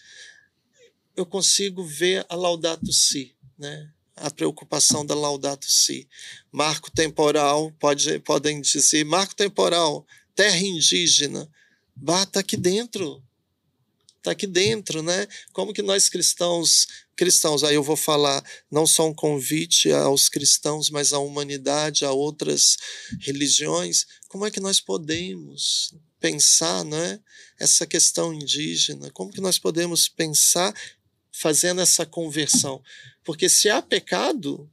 eu consigo ver a Laudato Si, né? a preocupação da Laudato Si. Marco temporal, pode, podem dizer, marco temporal, terra indígena, bata aqui dentro está aqui dentro, né? Como que nós cristãos, cristãos, aí eu vou falar não só um convite aos cristãos, mas à humanidade, a outras religiões, como é que nós podemos pensar, né? Essa questão indígena, como que nós podemos pensar fazendo essa conversão? Porque se há pecado,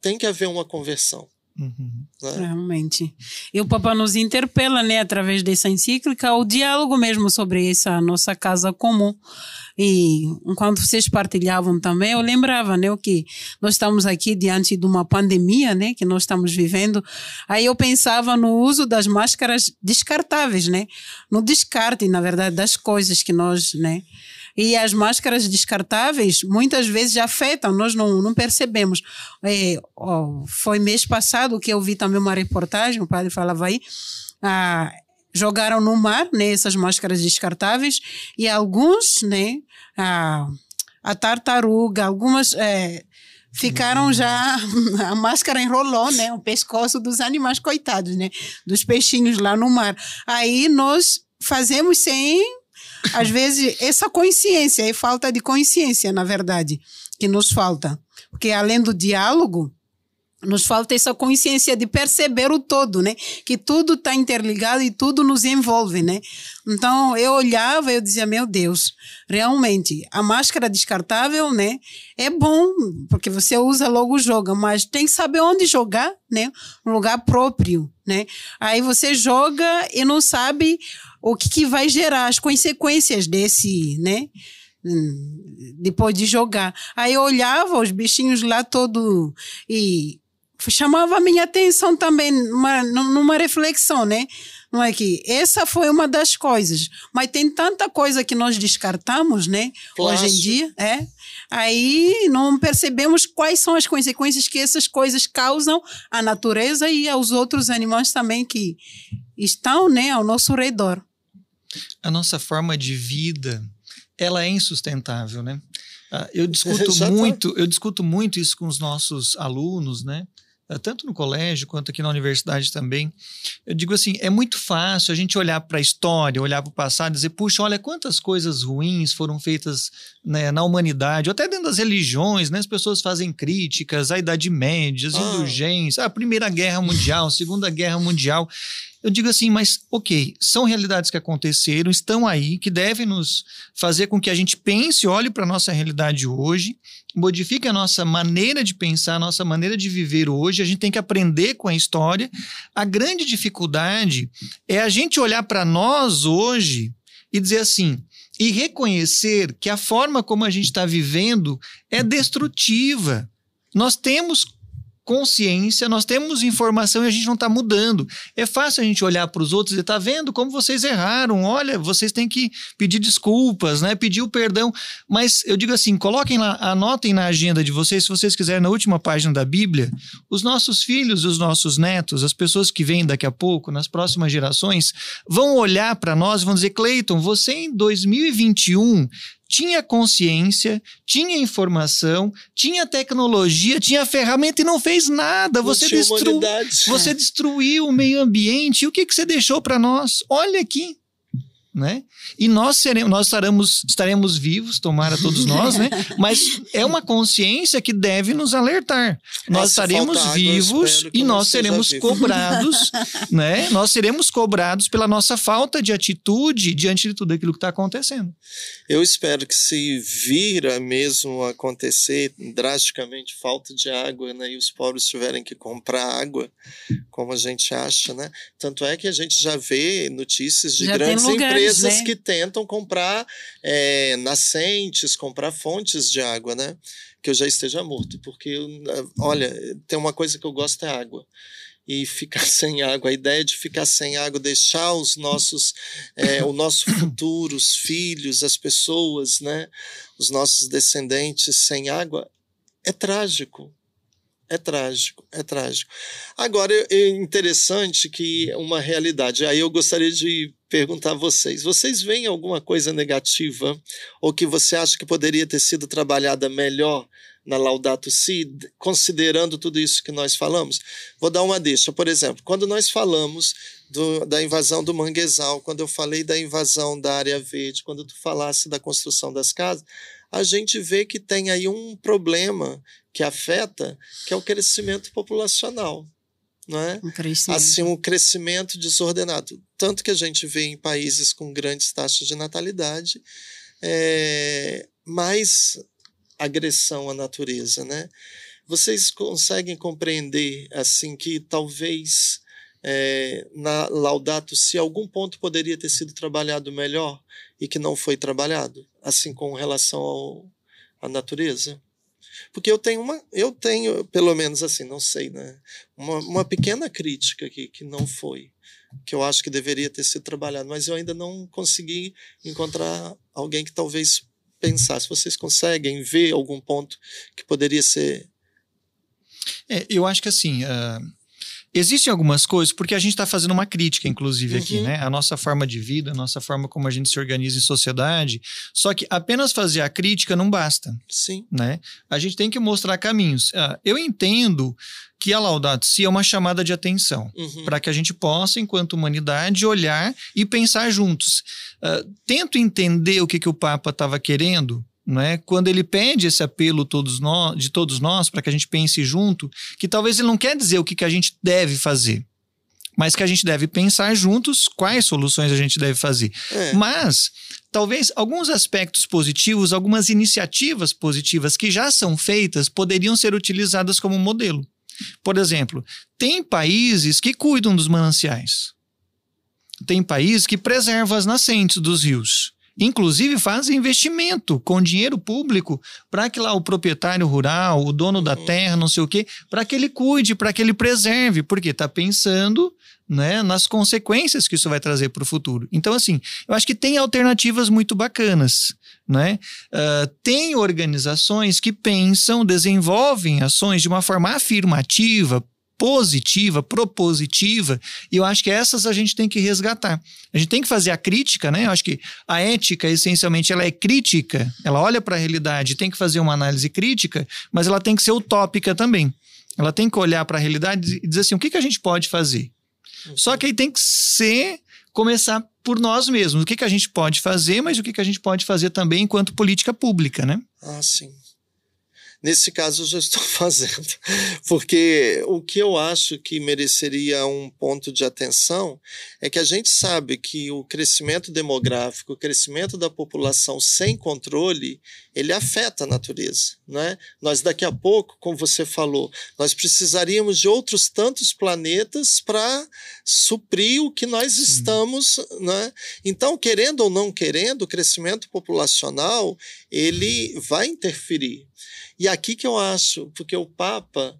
tem que haver uma conversão. Uhum. Né? Realmente. E o Papa nos interpela, né, através dessa encíclica, o diálogo mesmo sobre essa nossa casa comum. E enquanto vocês partilhavam também, eu lembrava, né, o que nós estamos aqui diante de uma pandemia, né, que nós estamos vivendo. Aí eu pensava no uso das máscaras descartáveis, né, no descarte, na verdade, das coisas que nós, né, e as máscaras descartáveis muitas vezes afetam, nós não, não percebemos. É, oh, foi mês passado que eu vi também uma reportagem, o padre falava aí, ah, jogaram no mar né, essas máscaras descartáveis e alguns, né, a, a tartaruga, algumas é, ficaram já *laughs* a máscara enrolou, né, o pescoço dos animais coitados, né, dos peixinhos lá no mar. Aí nós fazemos sem às *laughs* vezes, essa consciência, é falta de consciência, na verdade, que nos falta. Porque além do diálogo, nos falta essa consciência de perceber o todo, né? Que tudo está interligado e tudo nos envolve, né? Então eu olhava e eu dizia, meu Deus, realmente a máscara descartável, né? É bom porque você usa logo joga, mas tem que saber onde jogar, né? Um lugar próprio, né? Aí você joga e não sabe o que, que vai gerar as consequências desse, né? Hum, depois de jogar. Aí eu olhava os bichinhos lá todo e chamava a minha atenção também numa, numa reflexão, né? Não é que essa foi uma das coisas, mas tem tanta coisa que nós descartamos, né? Plástico. Hoje em dia, é. Aí não percebemos quais são as consequências que essas coisas causam à natureza e aos outros animais também que estão, né, ao nosso redor a nossa forma de vida ela é insustentável, né? Ah, eu discuto *laughs* muito, eu discuto muito isso com os nossos alunos, né? Ah, tanto no colégio quanto aqui na universidade também. Eu digo assim, é muito fácil a gente olhar para a história, olhar para o passado e dizer, puxa, olha quantas coisas ruins foram feitas né, na humanidade, ou até dentro das religiões, né? As pessoas fazem críticas à Idade Média, às ah. indulgências, a Primeira Guerra Mundial, a Segunda Guerra Mundial. Eu digo assim, mas ok, são realidades que aconteceram, estão aí, que devem nos fazer com que a gente pense, olhe para a nossa realidade hoje, modifique a nossa maneira de pensar, a nossa maneira de viver hoje. A gente tem que aprender com a história. A grande dificuldade é a gente olhar para nós hoje e dizer assim, e reconhecer que a forma como a gente está vivendo é destrutiva. Nós temos consciência, nós temos informação e a gente não está mudando. É fácil a gente olhar para os outros e tá vendo como vocês erraram. Olha, vocês têm que pedir desculpas, né? Pedir o perdão. Mas eu digo assim, coloquem lá, anotem na agenda de vocês, se vocês quiserem, na última página da Bíblia, os nossos filhos, os nossos netos, as pessoas que vêm daqui a pouco, nas próximas gerações, vão olhar para nós e vão dizer, Cleiton, você em 2021 tinha consciência, tinha informação, tinha tecnologia, tinha ferramenta e não fez nada. Você, destru... você destruiu o meio ambiente. E o que, que você deixou para nós? Olha aqui. Né? E nós seremos, nós estaremos, estaremos vivos, tomara todos nós, né? *laughs* Mas é uma consciência que deve nos alertar. Nós se estaremos vivos e nós seremos vivo. cobrados, *laughs* né? Nós seremos cobrados pela nossa falta de atitude diante de tudo aquilo que está acontecendo. Eu espero que se vira mesmo acontecer drasticamente falta de água, né, e os pobres tiverem que comprar água, como a gente acha, né? Tanto é que a gente já vê notícias de Já grandes lugares, empresas né? que tentam comprar é, nascentes, comprar fontes de água, né? Que eu já esteja morto, porque eu, olha, tem uma coisa que eu gosto é água e ficar *laughs* sem água. A ideia de ficar sem água, deixar os nossos, é, o nosso *coughs* futuro, os filhos, as pessoas, né, os nossos descendentes sem água, é trágico. É trágico, é trágico. Agora, é- é interessante que uma realidade. Aí eu gostaria de perguntar a vocês: vocês veem alguma coisa negativa ou que você acha que poderia ter sido trabalhada melhor na Laudato Si, considerando tudo isso que nós falamos? Vou dar uma deixa. Por exemplo, quando nós falamos do- da invasão do manguezal, quando eu falei da invasão da área verde, quando tu falasse da construção das casas, a gente vê que tem aí um problema que afeta, que é o crescimento populacional, não é? Um crescimento. Assim, um crescimento desordenado. Tanto que a gente vê em países com grandes taxas de natalidade, é, mais agressão à natureza, né? Vocês conseguem compreender, assim, que talvez é, na Laudato Se algum ponto poderia ter sido trabalhado melhor e que não foi trabalhado, assim, com relação ao, à natureza? Porque eu tenho uma, eu tenho, pelo menos assim, não sei, né? Uma, uma pequena crítica aqui que não foi, que eu acho que deveria ter sido trabalhado, mas eu ainda não consegui encontrar alguém que talvez pensasse. Vocês conseguem ver algum ponto que poderia ser É, eu acho que assim. ah, Existem algumas coisas, porque a gente está fazendo uma crítica, inclusive, aqui, Uhum. né? A nossa forma de vida, a nossa forma como a gente se organiza em sociedade. Só que apenas fazer a crítica não basta, sim, né? A gente tem que mostrar caminhos. Ah, eu entendo que a Laudato Si é uma chamada de atenção uhum, para que a gente possa, enquanto humanidade, olhar e pensar juntos. Ah, tento entender o que, que o Papa estava querendo, né? quando ele pede esse apelo todos nós, de todos nós para que a gente pense junto, que talvez ele não quer dizer o que, que a gente deve fazer, mas que a gente deve pensar juntos quais soluções a gente deve fazer. é, Mas talvez alguns aspectos positivos, algumas iniciativas positivas que já são feitas poderiam ser utilizadas como modelo. Por exemplo, tem países que cuidam dos mananciais. Tem países que preservam as nascentes dos rios. Inclusive fazem investimento com dinheiro público para que lá o proprietário rural, o dono da terra, não sei o quê, para que ele cuide, para que ele preserve, porque está pensando né, nas consequências que isso vai trazer para o futuro. Então, assim, eu acho que tem alternativas muito bacanas. Né? Ah, tem organizações que pensam, desenvolvem ações de uma forma afirmativa, positiva, propositiva, e eu acho que essas a gente tem que resgatar. A gente tem que fazer a crítica, né? Eu acho que a ética, essencialmente, ela é crítica, ela olha para a realidade, tem que fazer uma análise crítica, mas ela tem que ser utópica também. Ela tem que olhar para a realidade e dizer assim: o que, que a gente pode fazer? Só que aí tem que ser começar por nós mesmos. O que, que a gente pode fazer, mas o que, que a gente pode fazer também enquanto política pública, né? Ah, sim. Nesse caso, eu já estou *laughs* fazendo. Porque o que eu acho que mereceria um ponto de atenção é que a gente sabe que o crescimento demográfico, o crescimento da população sem controle, ele afeta a natureza. Né? Nós, daqui a pouco, como você falou, nós precisaríamos de outros tantos planetas para suprir o que nós Sim. estamos. Né? Então, querendo ou não querendo, o crescimento populacional ele vai interferir. E aqui que eu acho, porque o Papa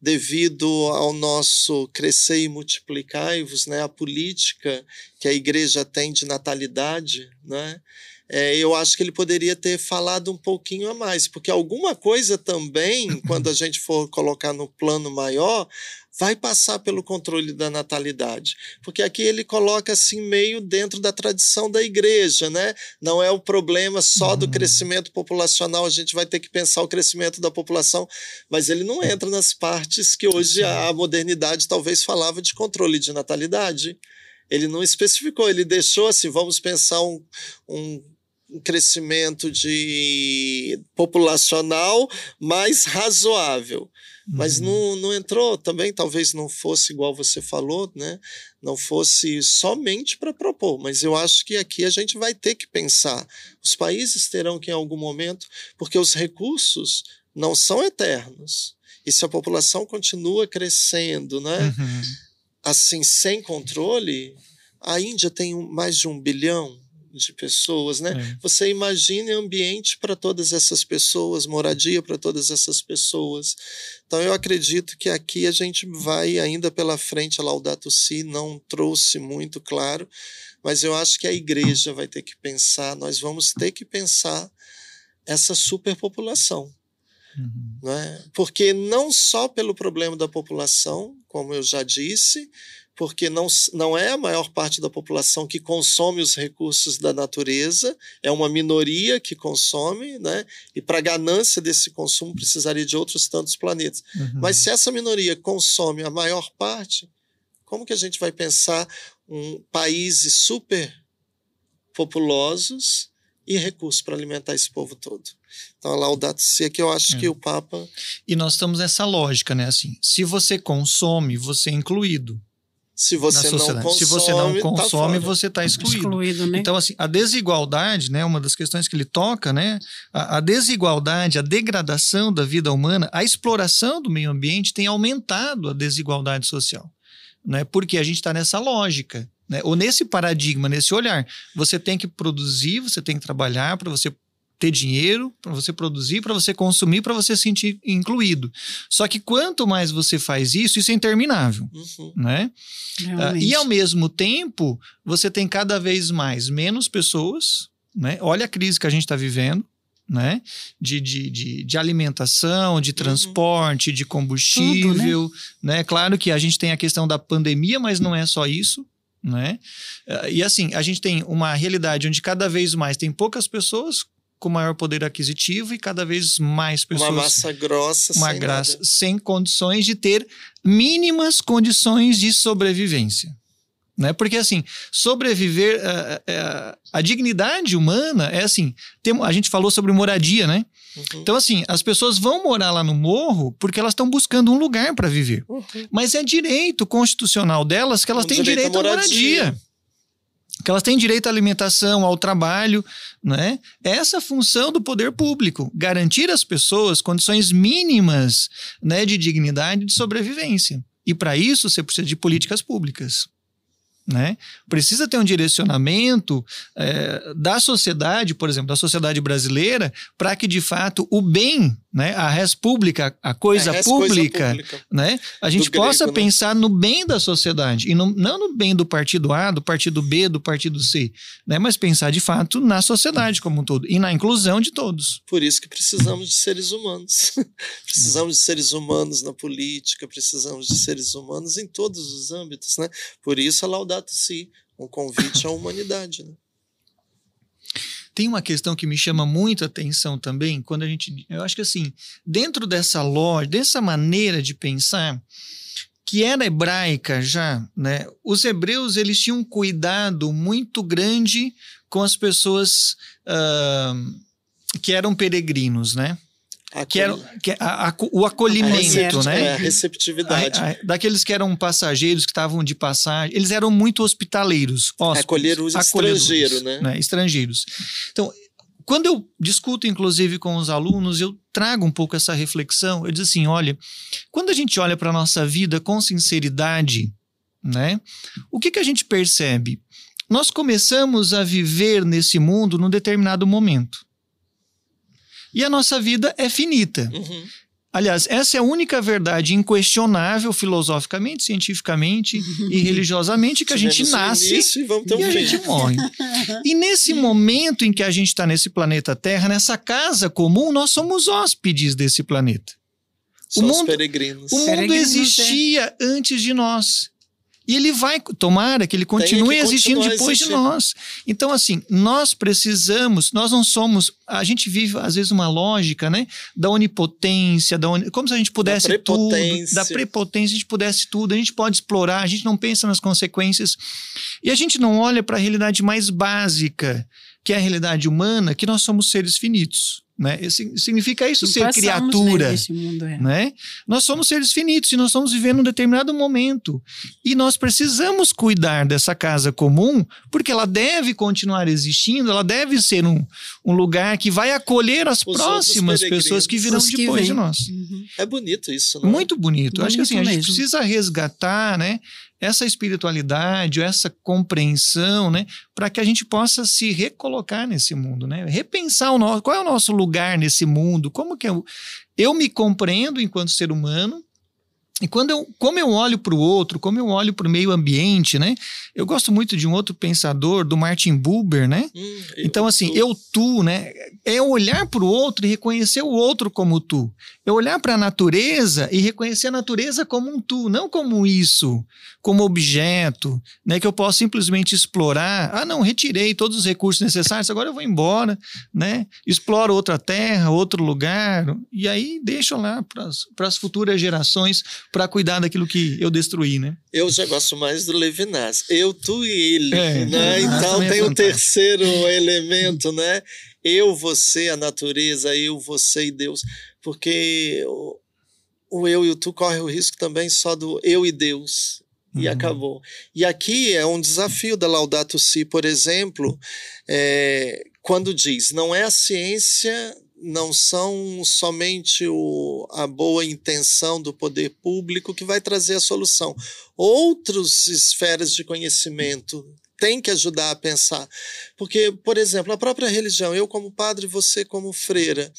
devido ao nosso crescer e multiplicar-vos, né, a política que a igreja tem de natalidade, né, é, eu acho que ele poderia ter falado um pouquinho a mais, porque alguma coisa também, quando a *laughs* gente for colocar no plano maior, vai passar pelo controle da natalidade. Porque aqui ele coloca assim meio dentro da tradição da igreja, né? Não é o problema só do uhum. crescimento populacional, a gente vai ter que pensar o crescimento da população, mas ele não entra nas partes que hoje a modernidade talvez falava de controle de natalidade. Ele não especificou, ele deixou assim, vamos pensar um, um um crescimento de populacional mais razoável. Uhum. Mas não, não entrou também, talvez não fosse igual você falou, né? Não fosse somente para propor, mas eu acho que aqui a gente vai ter que pensar. Os países terão que, em algum momento, porque os recursos não são eternos. E se a população continua crescendo, né? Uhum. Assim, sem controle, a Índia tem mais de um bilhão de pessoas, né? É. Você imagine ambiente para todas essas pessoas, moradia para todas essas pessoas. Então eu acredito que aqui a gente vai ainda pela frente, a Laudato Si não trouxe muito claro, mas eu acho que a igreja vai ter que pensar, nós vamos ter que pensar essa superpopulação. Uhum. Né? Porque não só pelo problema da população, como eu já disse, porque não, não é a maior parte da população que consome os recursos da natureza, é uma minoria que consome, né? e para a ganância desse consumo precisaria de outros tantos planetas. Uhum. Mas se essa minoria consome a maior parte, como que a gente vai pensar um países super populosos e recursos para alimentar esse povo todo? Então, a Laudato Si é que eu acho é. que o Papa... E nós estamos nessa lógica, né? Assim, se você consome, você é incluído. Se você, não consome, Se você não tá consome, tá você está excluído. excluído né? Então, assim, a desigualdade, né, uma das questões que ele toca, né, a, a, desigualdade, a degradação da vida humana, a exploração do meio ambiente tem aumentado a desigualdade social. Né, porque a gente está nessa lógica, né, ou nesse paradigma, nesse olhar. Você tem que produzir, você tem que trabalhar para você ter dinheiro, para você produzir, para você consumir, para você se sentir incluído. Só que quanto mais você faz isso, isso é interminável, uhum. né? Uh, e ao mesmo tempo, você tem cada vez mais menos pessoas, né? Olha a crise que a gente está vivendo, né? De, de, de, de, alimentação, de uhum. transporte, uhum. de combustível, Tudo, né? né? Claro que a gente tem a questão da pandemia, mas não é só isso, né? Uh, e assim, a gente tem uma realidade onde cada vez mais tem poucas pessoas com maior poder aquisitivo e cada vez mais pessoas. Uma massa grossa, uma sem, graça, sem condições de ter mínimas condições de sobrevivência. Né? Porque, assim, sobreviver. Uh, uh, a dignidade humana é assim. Tem, a gente falou sobre moradia, né? Uhum. Então, assim, as pessoas vão morar lá no morro porque elas estão buscando um lugar para viver. Uhum. Mas é direito constitucional delas que elas um têm direito, direito à moradia. moradia que elas têm direito à alimentação, ao trabalho, né? Essa função do poder público, garantir às pessoas condições mínimas, né, de dignidade e de sobrevivência. E para isso você precisa de políticas públicas. Né? Precisa ter um direcionamento é, da sociedade, por exemplo, da sociedade brasileira, para que de fato o bem né? A res pública, a coisa, é, pública, coisa pública, né? A gente do possa grego, né? pensar no bem da sociedade e no, não no bem do partido A, do partido B, do partido C, né? Mas pensar de fato na sociedade como um todo e na inclusão de todos. Por isso que precisamos de seres humanos. *laughs* precisamos de seres humanos na política, precisamos de seres humanos em todos os âmbitos, né? Por isso a Laudato Si, um convite à humanidade, né? Tem uma questão que me chama muito atenção também, quando a gente. Eu acho que assim, dentro dessa loja, dessa maneira de pensar, que era hebraica já, né? Os hebreus eles tinham um cuidado muito grande com as pessoas uh, que eram peregrinos, né? Que era que a, a, o acolhimento, a né? É, a receptividade. A, daqueles que eram passageiros, que estavam de passagem, eles eram muito hospitaleiros. Hóspedes, acolher os estrangeiros, né? né? Estrangeiros. Então, quando eu discuto, inclusive, com os alunos, eu trago um pouco essa reflexão. Eu digo assim: olha, quando a gente olha para a nossa vida com sinceridade, né? O que, que a gente percebe? Nós começamos a viver nesse mundo num determinado momento. E a nossa vida é finita. Uhum. Aliás, essa é a única verdade inquestionável filosoficamente, cientificamente *laughs* e religiosamente que a gente nasce e, vamos ter um e a gente morre. E nesse *laughs* momento em que a gente está nesse planeta Terra, nessa casa comum, nós somos hóspedes desse planeta. O mundo, peregrinos. O mundo Peregrinos, é. existia antes de nós. E ele vai, tomara que ele continue que existindo depois de nós. Então, assim, nós precisamos, nós não somos. A gente vive, às vezes, uma lógica, né? Da onipotência, da oni- como se a gente pudesse tudo, prepotência. da prepotência, a gente pudesse tudo, a gente pode explorar, a gente não pensa nas consequências. E a gente não olha para a realidade mais básica, que é a realidade humana, que nós somos seres finitos. Né? Significa isso ser criatura Né, neste mundo, é. né? Nós somos seres finitos e nós estamos vivendo um determinado momento. E nós precisamos cuidar dessa casa comum, porque ela deve continuar existindo, ela deve ser um, um lugar que vai acolher as Os próximas pessoas que virão que depois de vêm. nós. Uhum. É bonito isso, não é? Muito bonito. Eu Acho que assim, a Bonito gente precisa resgatar, né? Essa espiritualidade, essa compreensão, né? Para que a gente possa se recolocar nesse mundo, né? Repensar o nosso, qual é o nosso lugar nesse mundo, como que eu, eu me compreendo enquanto ser humano, e quando eu, como eu olho para o outro, como eu olho para o meio ambiente, né? Eu gosto muito de um outro pensador, do Martin Buber, né? Hum, Então, assim, eu, tu, né? É olhar para o outro e reconhecer o outro como tu. É olhar para a natureza e reconhecer a natureza como um tu, não como isso, como objeto, né? Que eu posso simplesmente explorar. Ah, não, retirei todos os recursos necessários, agora eu vou embora, né? Exploro outra terra, outro lugar, e aí deixo lá para as futuras gerações para cuidar daquilo que eu destruí, né? Eu já gosto mais do Levinas. Eu, tu e ele. É, né? Levinas Então é tem o fantástico. terceiro elemento, né? Eu, você, a natureza, eu, você e Deus. Porque o, o eu e o tu corre o risco também só do eu e Deus. E Uhum. acabou. E aqui é um desafio da Laudato Si, por exemplo, é, quando diz: não é a ciência, não são somente o, a boa intenção do poder público que vai trazer a solução. Outras esferas de conhecimento têm que ajudar a pensar. Porque, por exemplo, a própria religião, eu como padre, você como freira,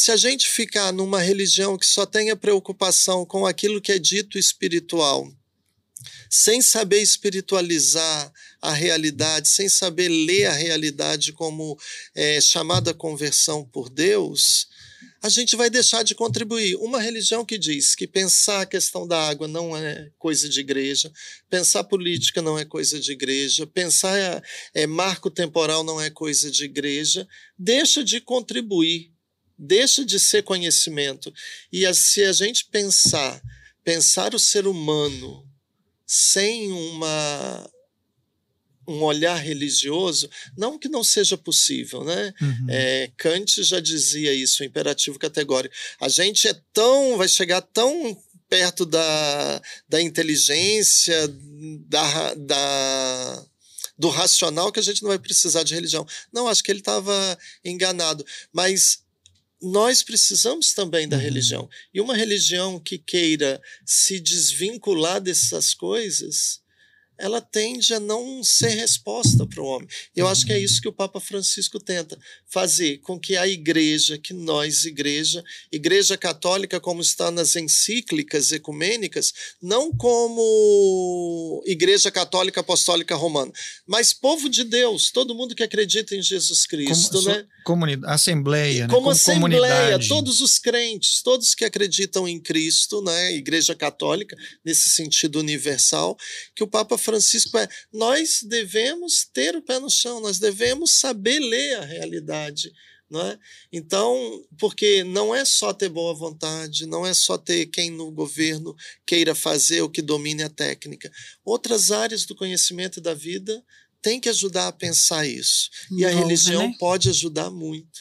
se a gente ficar numa religião que só tenha preocupação com aquilo que é dito espiritual, sem saber espiritualizar a realidade, sem saber ler a realidade como é, chamada conversão por Deus, a gente vai deixar de contribuir. Uma religião que diz que pensar a questão da água não é coisa de igreja, pensar política não é coisa de igreja, pensar é, marco temporal não é coisa de igreja, deixa de contribuir, deixa de ser conhecimento. E se a gente pensar, pensar o ser humano sem uma um olhar religioso, não que não seja possível, né? Uhum. É, Kant já dizia isso, o imperativo categórico. A gente é tão, vai chegar tão perto da, da inteligência, da, da, do racional, que a gente não vai precisar de religião. Não, acho que ele estava enganado. Mas nós precisamos também da Uhum. religião. E uma religião que queira se desvincular dessas coisas, ela tende a não ser resposta para o homem. Eu acho que é isso que o Papa Francisco tenta fazer com que a igreja, que nós, igreja, igreja católica, como está nas encíclicas ecumênicas, não como igreja católica apostólica romana, mas povo de Deus, todo mundo que acredita em Jesus Cristo, Como, né? Comuni- assembleia, né? como assembleia, comunidade. todos os crentes, todos que acreditam em Cristo, né, Igreja Católica, nesse sentido universal, que o Papa Francisco é, nós devemos ter o pé no chão, nós devemos saber ler a realidade, não é? Então, porque não é só ter boa vontade, não é só ter quem no governo queira fazer o que domine a técnica. Outras áreas do conhecimento e da vida têm que ajudar a pensar isso. E a religião né? pode ajudar muito.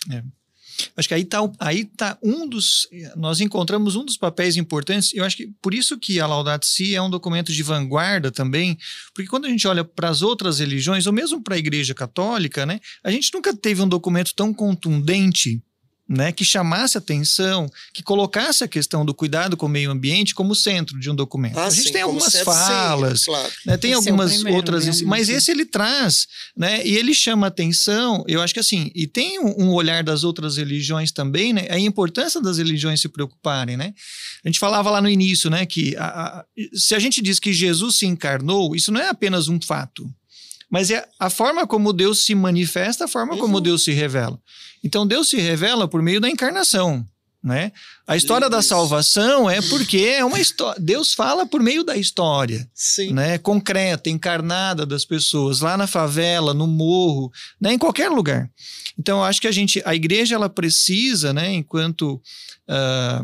Acho que aí está aí tá um dos. Nós encontramos um dos papéis importantes. Eu acho que por isso que a Laudato Si é um documento de vanguarda também, porque quando a gente olha para as outras religiões, ou mesmo para a Igreja Católica, né, a gente nunca teve um documento tão contundente né, que chamasse atenção, que colocasse a questão do cuidado com o meio ambiente como centro de um documento. Ah, a gente sim, tem algumas falas, sim, claro. né, tem Esse é algumas primeiro, outras, realmente. mas esse ele traz, né, e ele chama atenção. Eu acho que assim, e tem um, um olhar das outras religiões também, né, a importância das religiões se preocuparem, né. A gente falava lá no início, né, que a- a- se a gente diz que Jesus se encarnou, isso não é apenas um fato. Mas é a forma como Deus se manifesta, a forma como Uhum. Deus se revela. Então Deus se revela por meio da encarnação, né? A história da Isso. salvação é porque é uma história. Deus fala por meio da história, Sim. né? Concreta, encarnada das pessoas, lá na favela, no morro, né? Em qualquer lugar. Então eu acho que a gente, a igreja, ela precisa, né? Enquanto ah,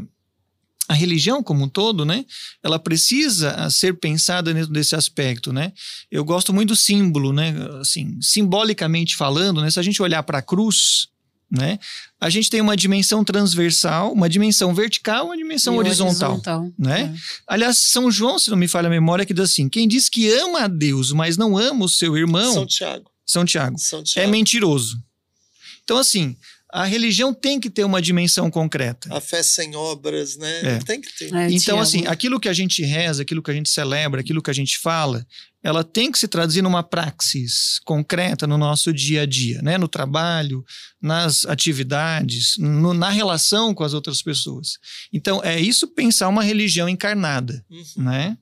a religião como um todo, né? Ela precisa ah, ser pensada dentro desse aspecto, né? Eu gosto muito do símbolo, né? Assim, simbolicamente falando, né? Se a gente olhar para a cruz, né? A gente tem uma dimensão transversal, uma dimensão vertical, uma dimensão E horizontal, né? Aliás, São João, se não me falha a memória, que diz assim: quem diz que ama a Deus, mas não ama o seu irmão, São Tiago. São Tiago, São é Tiago. mentiroso. Então, assim, a religião tem que ter uma dimensão concreta. A fé sem obras, né? É. Tem que ter. É, Então, assim, aquilo que a gente reza, aquilo que a gente celebra, aquilo que a gente fala, ela tem que se traduzir numa praxis concreta no nosso dia a dia, né? No trabalho, nas atividades, no- na relação com as outras pessoas. Então, é isso pensar uma religião encarnada, Uhum. né?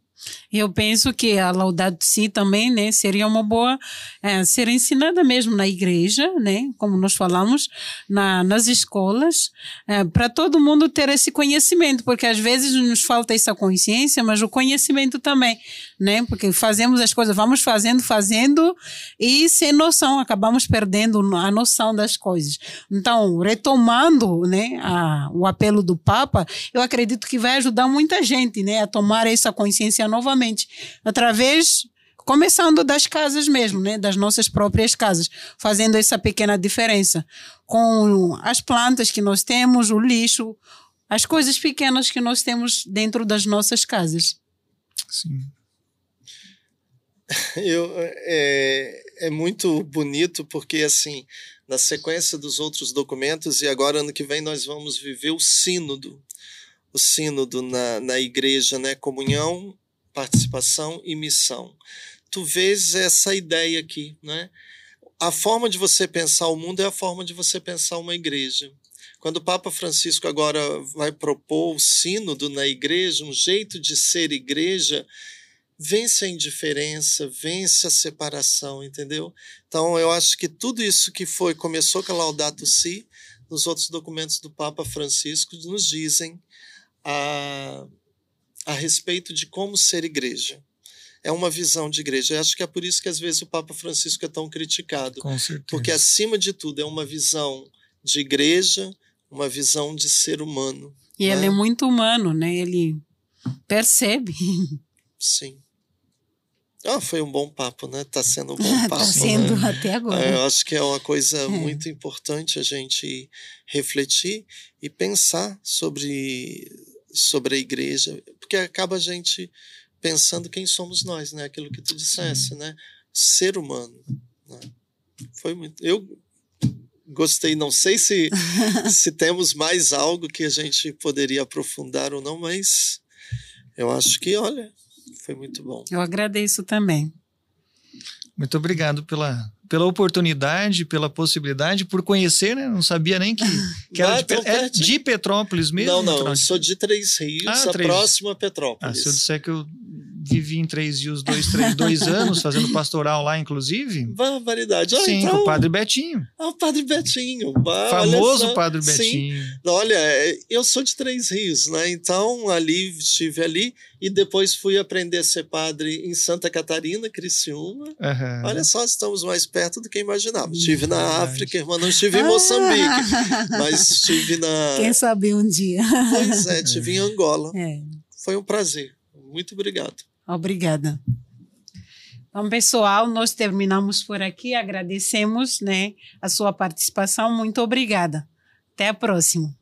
Eu penso que a Laudato Si também, né, seria uma boa eh, ser ensinada mesmo na igreja, né, como nós falamos, na, nas escolas, para todo mundo ter esse conhecimento, porque às vezes nos falta essa consciência, mas o conhecimento também, né, porque fazemos as coisas, vamos fazendo, fazendo e sem noção, acabamos perdendo a noção das coisas. Então, retomando, né, a, o apelo do Papa, eu acredito que vai ajudar muita gente, né, a tomar essa consciência novamente, através começando das casas mesmo, né, das nossas próprias casas, fazendo essa pequena diferença com as plantas que nós temos, o lixo, as coisas pequenas que nós temos dentro das nossas casas. Sim. Eu, é, é muito bonito porque, assim, na sequência dos outros documentos, e agora ano que vem nós vamos viver o sínodo, o sínodo na, na igreja, né? Comunhão, participação e missão. Tu vês essa ideia aqui, né? A forma de você pensar o mundo é a forma de você pensar uma igreja. Quando o Papa Francisco agora vai propor o sínodo na igreja, um jeito de ser igreja, vence a indiferença, vence a separação, entendeu? Então eu acho que tudo isso que foi começou com a Laudato Si, nos outros documentos do Papa Francisco nos dizem a, a respeito de como ser igreja. É uma visão de igreja. Eu acho que é por isso que às vezes o Papa Francisco é tão criticado, Com certeza. porque acima de tudo é uma visão de igreja, uma visão de ser humano. E ele né? é muito humano, né? Ele percebe. *laughs* Sim. Ah, foi um bom papo, né? Tá sendo um bom *laughs* papo. Está sendo né? até agora. É, eu acho que é uma coisa muito importante a gente refletir e pensar sobre, sobre a igreja, porque acaba a gente pensando quem somos nós, né? Aquilo que tu dissesse, né? Ser humano. né? Foi muito. Eu gostei, não sei se, *laughs* se temos mais algo que a gente poderia aprofundar ou não, mas eu acho que, olha, foi muito bom. Eu agradeço também. Muito obrigado pela, pela oportunidade, pela possibilidade, por conhecer, né? Não sabia nem que, *laughs* que era Ah, de, é pertinho. de Petrópolis mesmo. não, não, sou de Três Rios, Ah, a Três- próxima Ah, Petrópolis. se eu disser que eu vivi em Três Rios dois, três, dois *laughs* anos, fazendo pastoral lá, inclusive. Barbaridade. Ah, Sim, então, com o Padre Betinho. Ah, o Padre Betinho. Bah, famoso. Padre Sim. Betinho. Olha, é, eu sou de Três Rios, né? Então, ali, estive ali e depois fui aprender a ser padre em Santa Catarina, Criciúma. Aham. Olha só, estamos mais perto do que imaginava. Estive na. África, irmã, não estive em Moçambique, mas *laughs* estive na... Quem sabe um dia. Pois é, estive em *laughs* Angola. É. Foi um prazer. Muito obrigado. Obrigada. Então, pessoal, nós terminamos por aqui. Agradecemos né, a sua participação. Muito obrigada. Até a próxima.